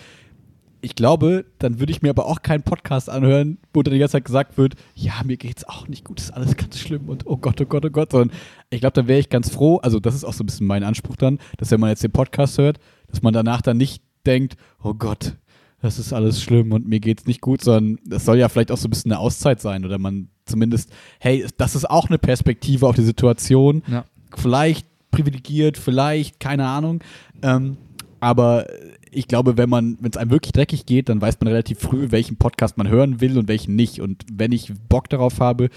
Ich glaube, dann würde ich mir aber auch keinen Podcast anhören, wo dann die ganze Zeit gesagt wird, ja, mir geht's auch nicht gut, ist alles ganz schlimm und oh Gott, oh Gott, oh Gott. Sondern ich glaube, dann wäre ich ganz froh, also das ist auch so ein bisschen mein Anspruch dann, dass wenn man jetzt den Podcast hört, dass man danach dann nicht denkt, oh Gott, das ist alles schlimm und mir geht's nicht gut, sondern das soll ja vielleicht auch so ein bisschen eine Auszeit sein oder man zumindest, hey, das ist auch eine Perspektive auf die Situation. Ja. Vielleicht privilegiert, vielleicht, keine Ahnung. Ähm, aber ich glaube, wenn man, wenn es einem wirklich dreckig geht, dann weiß man relativ früh, welchen Podcast man hören will und welchen nicht. Und wenn ich Bock darauf habe,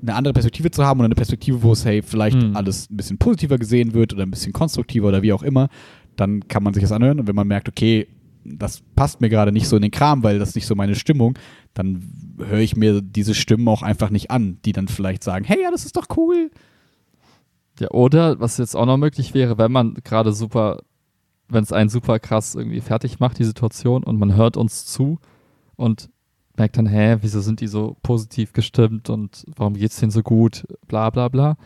eine andere Perspektive zu haben oder eine Perspektive, wo es, hey, vielleicht Hm. alles ein bisschen positiver gesehen wird oder ein bisschen konstruktiver oder wie auch immer, dann kann man sich das anhören. Und wenn man merkt, okay, das passt mir gerade nicht so in den Kram, weil das nicht so meine Stimmung, dann höre ich mir diese Stimmen auch einfach nicht an, die dann vielleicht sagen, hey, ja, das ist doch cool. Ja, oder was jetzt auch noch möglich wäre, wenn man gerade super, wenn es einen super krass irgendwie fertig macht, die Situation, und man hört uns zu und merkt dann, hä, wieso sind die so positiv gestimmt und warum geht's denen so gut, bla bla bla.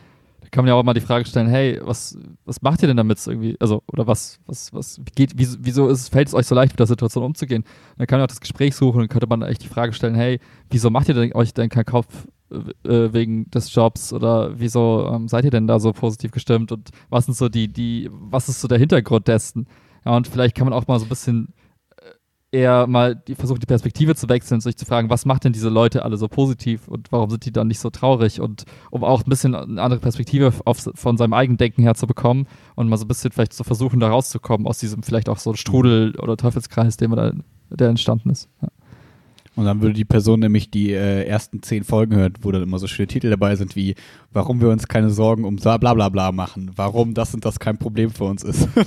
Da kann man ja auch mal die Frage stellen, hey, was, was macht ihr denn damit irgendwie, also, oder was, was, was geht, wieso, ist, fällt es euch so leicht, mit der Situation umzugehen? Dann kann man auch das Gespräch suchen und könnte man echt die Frage stellen, hey, wieso macht ihr denn, euch denn keinen Kopf äh, wegen des Jobs oder wieso ähm, seid ihr denn da so positiv gestimmt und was sind so die, die, was ist so der Hintergrund dessen? Ja, und vielleicht kann man auch mal so ein bisschen äh, eher mal die, versuchen, die Perspektive zu wechseln sich zu fragen, was macht denn diese Leute alle so positiv und warum sind die dann nicht so traurig? Und um auch ein bisschen eine andere Perspektive auf, von seinem eigenen Denken her zu bekommen und mal so ein bisschen vielleicht zu versuchen, da rauszukommen aus diesem vielleicht auch so Strudel oder Teufelskreis, den man da, der entstanden ist. Ja. Und dann würde die Person nämlich die äh, ersten zehn Folgen hören, wo dann immer so schöne Titel dabei sind wie, warum wir uns keine Sorgen um bla bla bla machen, warum das und das kein Problem für uns ist.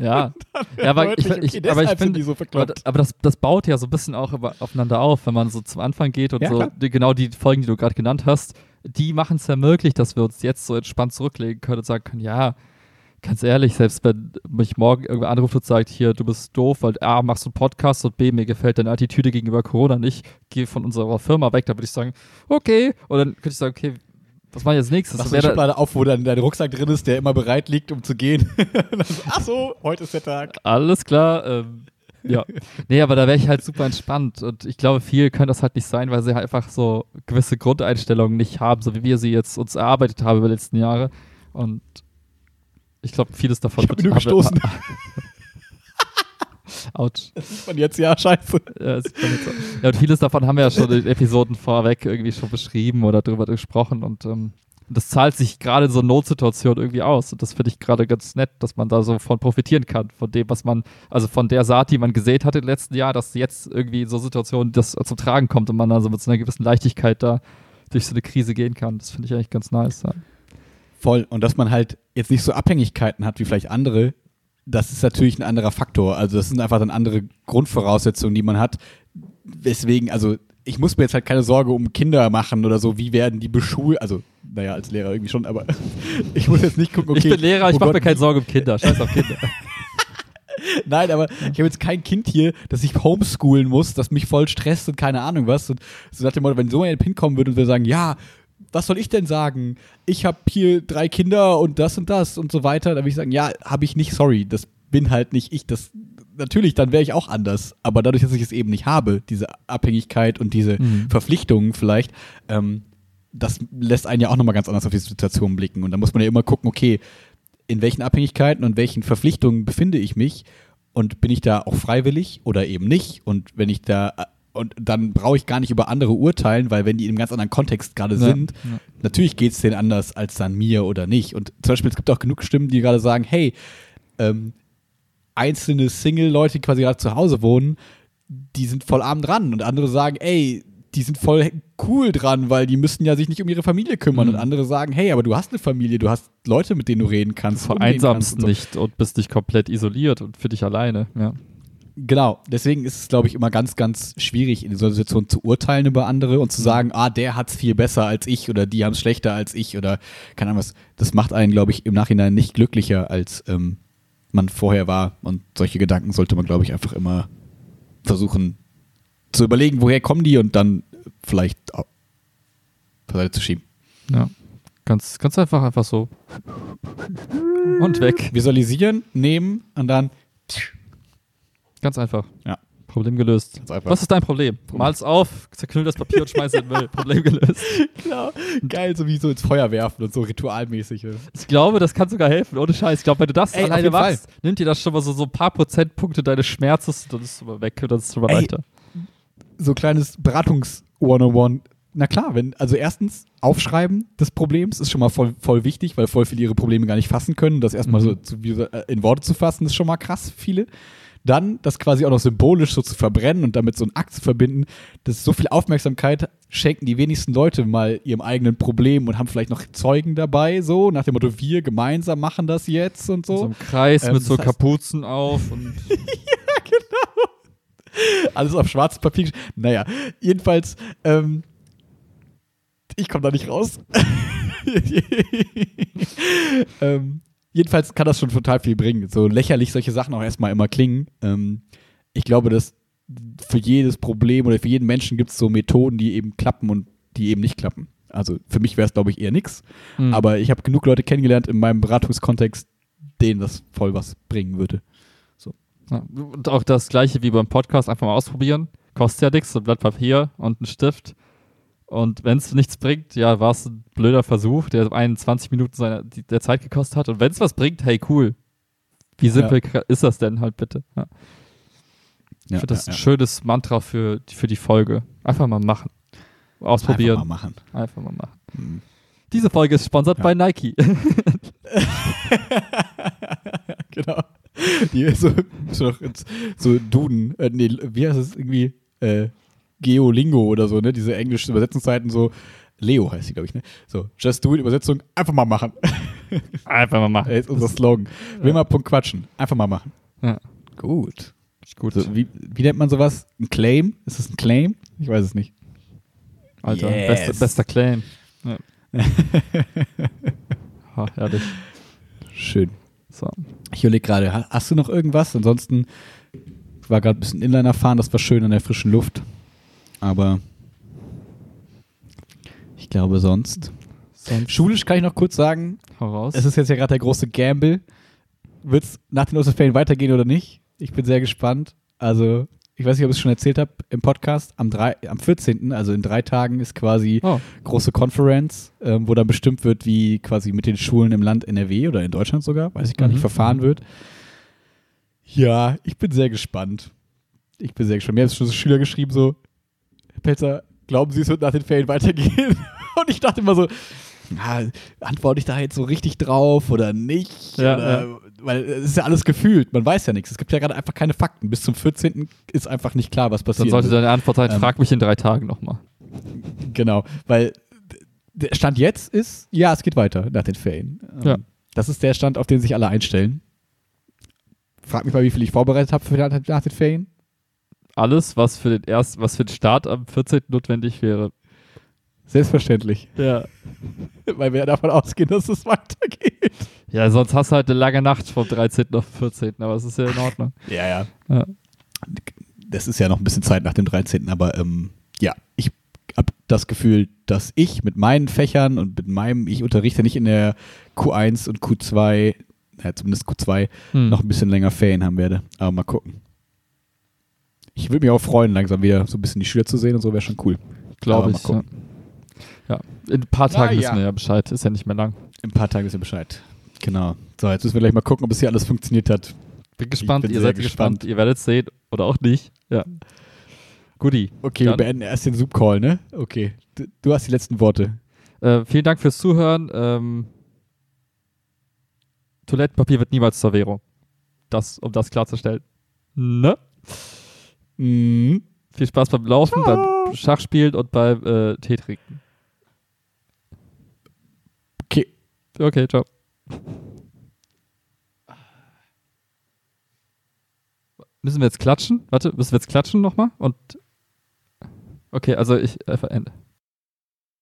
Ja, ja aber ich, Deutlich, ich, okay, aber ich finde, die so aber, das, das baut ja so ein bisschen auch über, aufeinander auf, wenn man so zum Anfang geht und Ja, so die, genau die Folgen, die du gerade genannt hast, die machen es ja möglich, dass wir uns jetzt so entspannt zurücklegen können und sagen können, ja, ganz ehrlich, selbst wenn mich morgen irgendwer anruft und sagt, hier, du bist doof, weil A, machst du einen Podcast und B, mir gefällt deine Attitüde gegenüber Corona nicht, geh von unserer Firma weg, dann würde ich sagen, okay. Und dann könnte ich sagen, okay, was mache ich als nächstes? Machst du da- Schublade auf, wo dann dein Rucksack drin ist, der immer bereit liegt, um zu gehen. Ach so, heute ist der Tag. Alles klar. Ähm, ja. Nee, aber da wäre ich halt super entspannt. Und ich glaube, viel können das halt nicht sein, weil sie halt einfach so gewisse Grundeinstellungen nicht haben, so wie wir sie jetzt uns erarbeitet haben über die letzten Jahre. Und ich glaube, vieles davon Ich hab mich nur haben wir- gestoßen. Autsch. Das sieht man jetzt, ja, scheiße. Ja, jetzt ja, und vieles davon haben wir ja schon in den Episoden vorweg irgendwie schon beschrieben oder drüber gesprochen. Und ähm, das zahlt sich gerade in so Notsituationen irgendwie aus. Und das finde ich gerade ganz nett, dass man da so von profitieren kann, von dem, was man, also von der Saat, die man gesät hat im letzten Jahr, dass jetzt irgendwie in so Situationen das zum Tragen kommt und man dann so mit so einer gewissen Leichtigkeit da durch so eine Krise gehen kann. Das finde ich eigentlich ganz nice. Ja. Voll. Und dass man halt jetzt nicht so Abhängigkeiten hat wie vielleicht andere, das ist natürlich ein anderer Faktor. Also das sind einfach dann andere Grundvoraussetzungen, die man hat. Weswegen, also ich muss mir jetzt halt keine Sorge um Kinder machen oder so, wie werden die beschult. Also, naja, als Lehrer irgendwie schon, aber ich muss jetzt nicht gucken, okay. ich bin Lehrer, ich oh mache mir keine Sorge um Kinder. Scheiß auf Kinder. Nein, aber ich habe jetzt kein Kind hier, das ich homeschoolen muss, das mich voll stresst und keine Ahnung was. Und so nach dem Motto, wenn so ein Pin kommen würde und wir sagen, ja, was soll ich denn sagen? Ich habe hier drei Kinder und das und das und so weiter, dann würde ich sagen, ja, habe ich nicht, sorry, das bin halt nicht ich. Das natürlich, dann wäre ich auch anders. Aber dadurch, dass ich es eben nicht habe, diese Abhängigkeit und diese Mhm. Verpflichtungen vielleicht, ähm, das lässt einen ja auch nochmal ganz anders auf die Situation blicken. Und da muss man ja immer gucken, okay, in welchen Abhängigkeiten und welchen Verpflichtungen befinde ich mich und bin ich da auch freiwillig oder eben nicht? Und wenn ich da und dann brauche ich gar nicht über andere urteilen, weil wenn die in einem ganz anderen Kontext gerade Ja, sind, ja. natürlich geht es denen anders als dann mir oder nicht. Und zum Beispiel, es gibt auch genug Stimmen, die gerade sagen, hey, ähm, einzelne Single-Leute, die quasi gerade zu Hause wohnen, die sind voll arm dran. Und andere sagen, ey, die sind voll cool dran, weil die müssen ja sich nicht um ihre Familie kümmern. Mhm. Und andere sagen, hey, aber du hast eine Familie, du hast Leute, mit denen du reden kannst. kannst Vereinsamst und so. nicht und bist dich komplett isoliert und für dich alleine. Ja. Genau, deswegen ist es, glaube ich, immer ganz, ganz schwierig, in so einer Situation zu urteilen über andere und zu sagen, ah, der hat es viel besser als ich oder die haben es schlechter als ich oder keine Ahnung was. Das macht einen, glaube ich, im Nachhinein nicht glücklicher, als ähm, man vorher war. Und solche Gedanken sollte man, glaube ich, einfach immer versuchen zu überlegen, woher kommen die und dann vielleicht beiseite zu schieben. ja. Ganz, ganz einfach, einfach so. Und weg. Visualisieren, nehmen und dann Ganz einfach. Ja. Problem gelöst. Ganz einfach. Was ist dein Problem? Mal's auf, zerknüll das Papier und schmeiß in den Müll. Problem gelöst. genau, geil, so wie so ins Feuer werfen und so ritualmäßig. Ich glaube, das kann sogar helfen, ohne Scheiß. Ich glaube, wenn du das Ey, alleine jeden Fall. machst, nimmt dir das schon mal so, so ein paar Prozentpunkte deines Schmerzes und dann ist es immer weg und dann ist es mal Ey, leichter. so kleines Beratungs-101. Na klar, wenn, also erstens, Aufschreiben des Problems ist schon mal voll, voll wichtig, weil voll viele ihre Probleme gar nicht fassen können. Das erstmal Mhm. so zu, wie, äh, in Worte zu fassen, ist schon mal krass, viele. Dann das quasi auch noch symbolisch so zu verbrennen und damit so einen Akt zu verbinden, das ist so viel Aufmerksamkeit schenken die wenigsten Leute mal ihrem eigenen Problem und haben vielleicht noch Zeugen dabei, so nach dem Motto, wir gemeinsam machen das jetzt und so. So im Kreis Ähm, mit so Kapuzen auf und Alles auf schwarzes Papier. Naja, jedenfalls, ähm, ich komme da nicht raus. ähm, jedenfalls kann das schon total viel bringen. So lächerlich solche Sachen auch erstmal immer klingen. Ähm, ich glaube, dass für jedes Problem oder für jeden Menschen gibt es so Methoden, die eben klappen und die eben nicht klappen. Also für mich wäre es, glaube ich, eher nix. Mhm. Aber ich habe genug Leute kennengelernt in meinem Beratungskontext, denen das voll was bringen würde. Ja, und auch das gleiche wie beim Podcast, einfach mal ausprobieren. Kostet ja nichts, ein Blatt Papier und ein Stift. Und wenn es nichts bringt, ja, war es ein blöder Versuch, der 21 Minuten seiner, der Zeit gekostet hat. Und wenn es was bringt, hey, cool. Wie simpel ka- ist das denn halt bitte? Ja. Ich Ja, finde das ja, ein ja. schönes Mantra für, für die Folge. Einfach mal machen. Ausprobieren. Einfach mal machen. Einfach mal machen. Mhm. Diese Folge ist sponsert Ja. bei Nike. genau. Die so, so, so Duden, äh, nee, wie heißt es irgendwie? Äh, Geolingo oder so, ne? Diese englischen Übersetzungsseiten so. Leo heißt die, glaube ich, ne? So, just do it, Übersetzung, einfach mal machen. Einfach mal machen. Das ist unser Slogan. Will mal Punkt quatschen. Einfach mal machen. Ja. Gut. Gut. So, wie, wie nennt man sowas? Ein Claim? Ist das ein Claim? Ich weiß es nicht. Alter, Yes. bester, bester Claim. Ja. ha, ehrlich. Schön. So. Ich überlege gerade, ha- hast du noch irgendwas? Ansonsten war gerade ein bisschen Inliner fahren, das war schön an der frischen Luft. Aber ich glaube sonst. Sonst Schulisch kann ich noch kurz sagen, hau raus. es ist jetzt ja gerade der große Gamble. Wird es nach den Osterferien weitergehen oder nicht? Ich bin sehr gespannt. Also, ich weiß nicht, ob ich es schon erzählt habe im Podcast. Am, drei, am 14., also in drei Tagen, ist quasi oh, große Conference, ähm, wo dann bestimmt wird, wie quasi mit den Schulen im Land NRW oder in Deutschland sogar, weiß ich gar nicht, Mhm. verfahren wird. Ja, ich bin sehr gespannt. Ich bin sehr gespannt. Mir haben schon so Schüler geschrieben, so, Pelzer, glauben Sie, es wird nach den Ferien weitergehen? Und ich dachte immer so, na, antworte ich da jetzt so richtig drauf oder nicht? Ja, oder, Weil es ist ja alles gefühlt, man weiß ja nichts. Es gibt ja gerade einfach keine Fakten. Bis zum 14. ist einfach nicht klar, was dann passiert. sollte deine Antwort sein, Ähm. frag mich in drei Tagen nochmal. Genau, weil der Stand jetzt ist, ja, es geht weiter nach den Ferien. Ähm, Ja. Das ist der Stand, auf den sich alle einstellen. Frag mich mal, wie viel ich vorbereitet habe für nach nach den Ferien. Alles, was für den erst, was für den Start am 14. notwendig wäre. Selbstverständlich, Ja. weil wir ja davon ausgehen, dass es weitergeht. Ja, sonst hast du halt eine lange Nacht vom 13. auf 14. Aber es ist ja in Ordnung. Ja, ja. Ja. Das ist ja noch ein bisschen Zeit nach dem 13. Aber ähm, ja, ich habe das Gefühl, dass ich mit meinen Fächern und mit meinem, ich unterrichte nicht in der Q1 und Q2, ja, zumindest Q2, Hm. noch ein bisschen länger Ferien haben werde. Aber mal gucken. Ich würde mich auch freuen, langsam wieder so ein bisschen die Schüler zu sehen und so wäre schon cool. Glaube ich. Ja. ja, in ein paar Tagen Na wissen ja. wir ja Bescheid. Ist ja nicht mehr lang. In ein paar Tagen ist ja Bescheid. Genau. So, jetzt müssen wir gleich mal gucken, ob es hier alles funktioniert hat. Bin gespannt. bin Ihr seid gespannt. gespannt. Ihr werdet es sehen oder auch nicht. Ja. Guti. Okay, Dann- wir beenden erst den Zoom-Call, ne? Okay. Du, du hast die letzten Worte. Äh, vielen Dank fürs Zuhören. Ähm, Toilettenpapier wird niemals zur Währung. Das, um das klarzustellen. Ne? Mhm. Viel Spaß beim Laufen, beim Schachspielen und beim äh, Tee trinken. Okay. Okay, ciao. Müssen wir jetzt klatschen? Warte, müssen wir jetzt klatschen nochmal? Und. Okay, also ich äh, verende.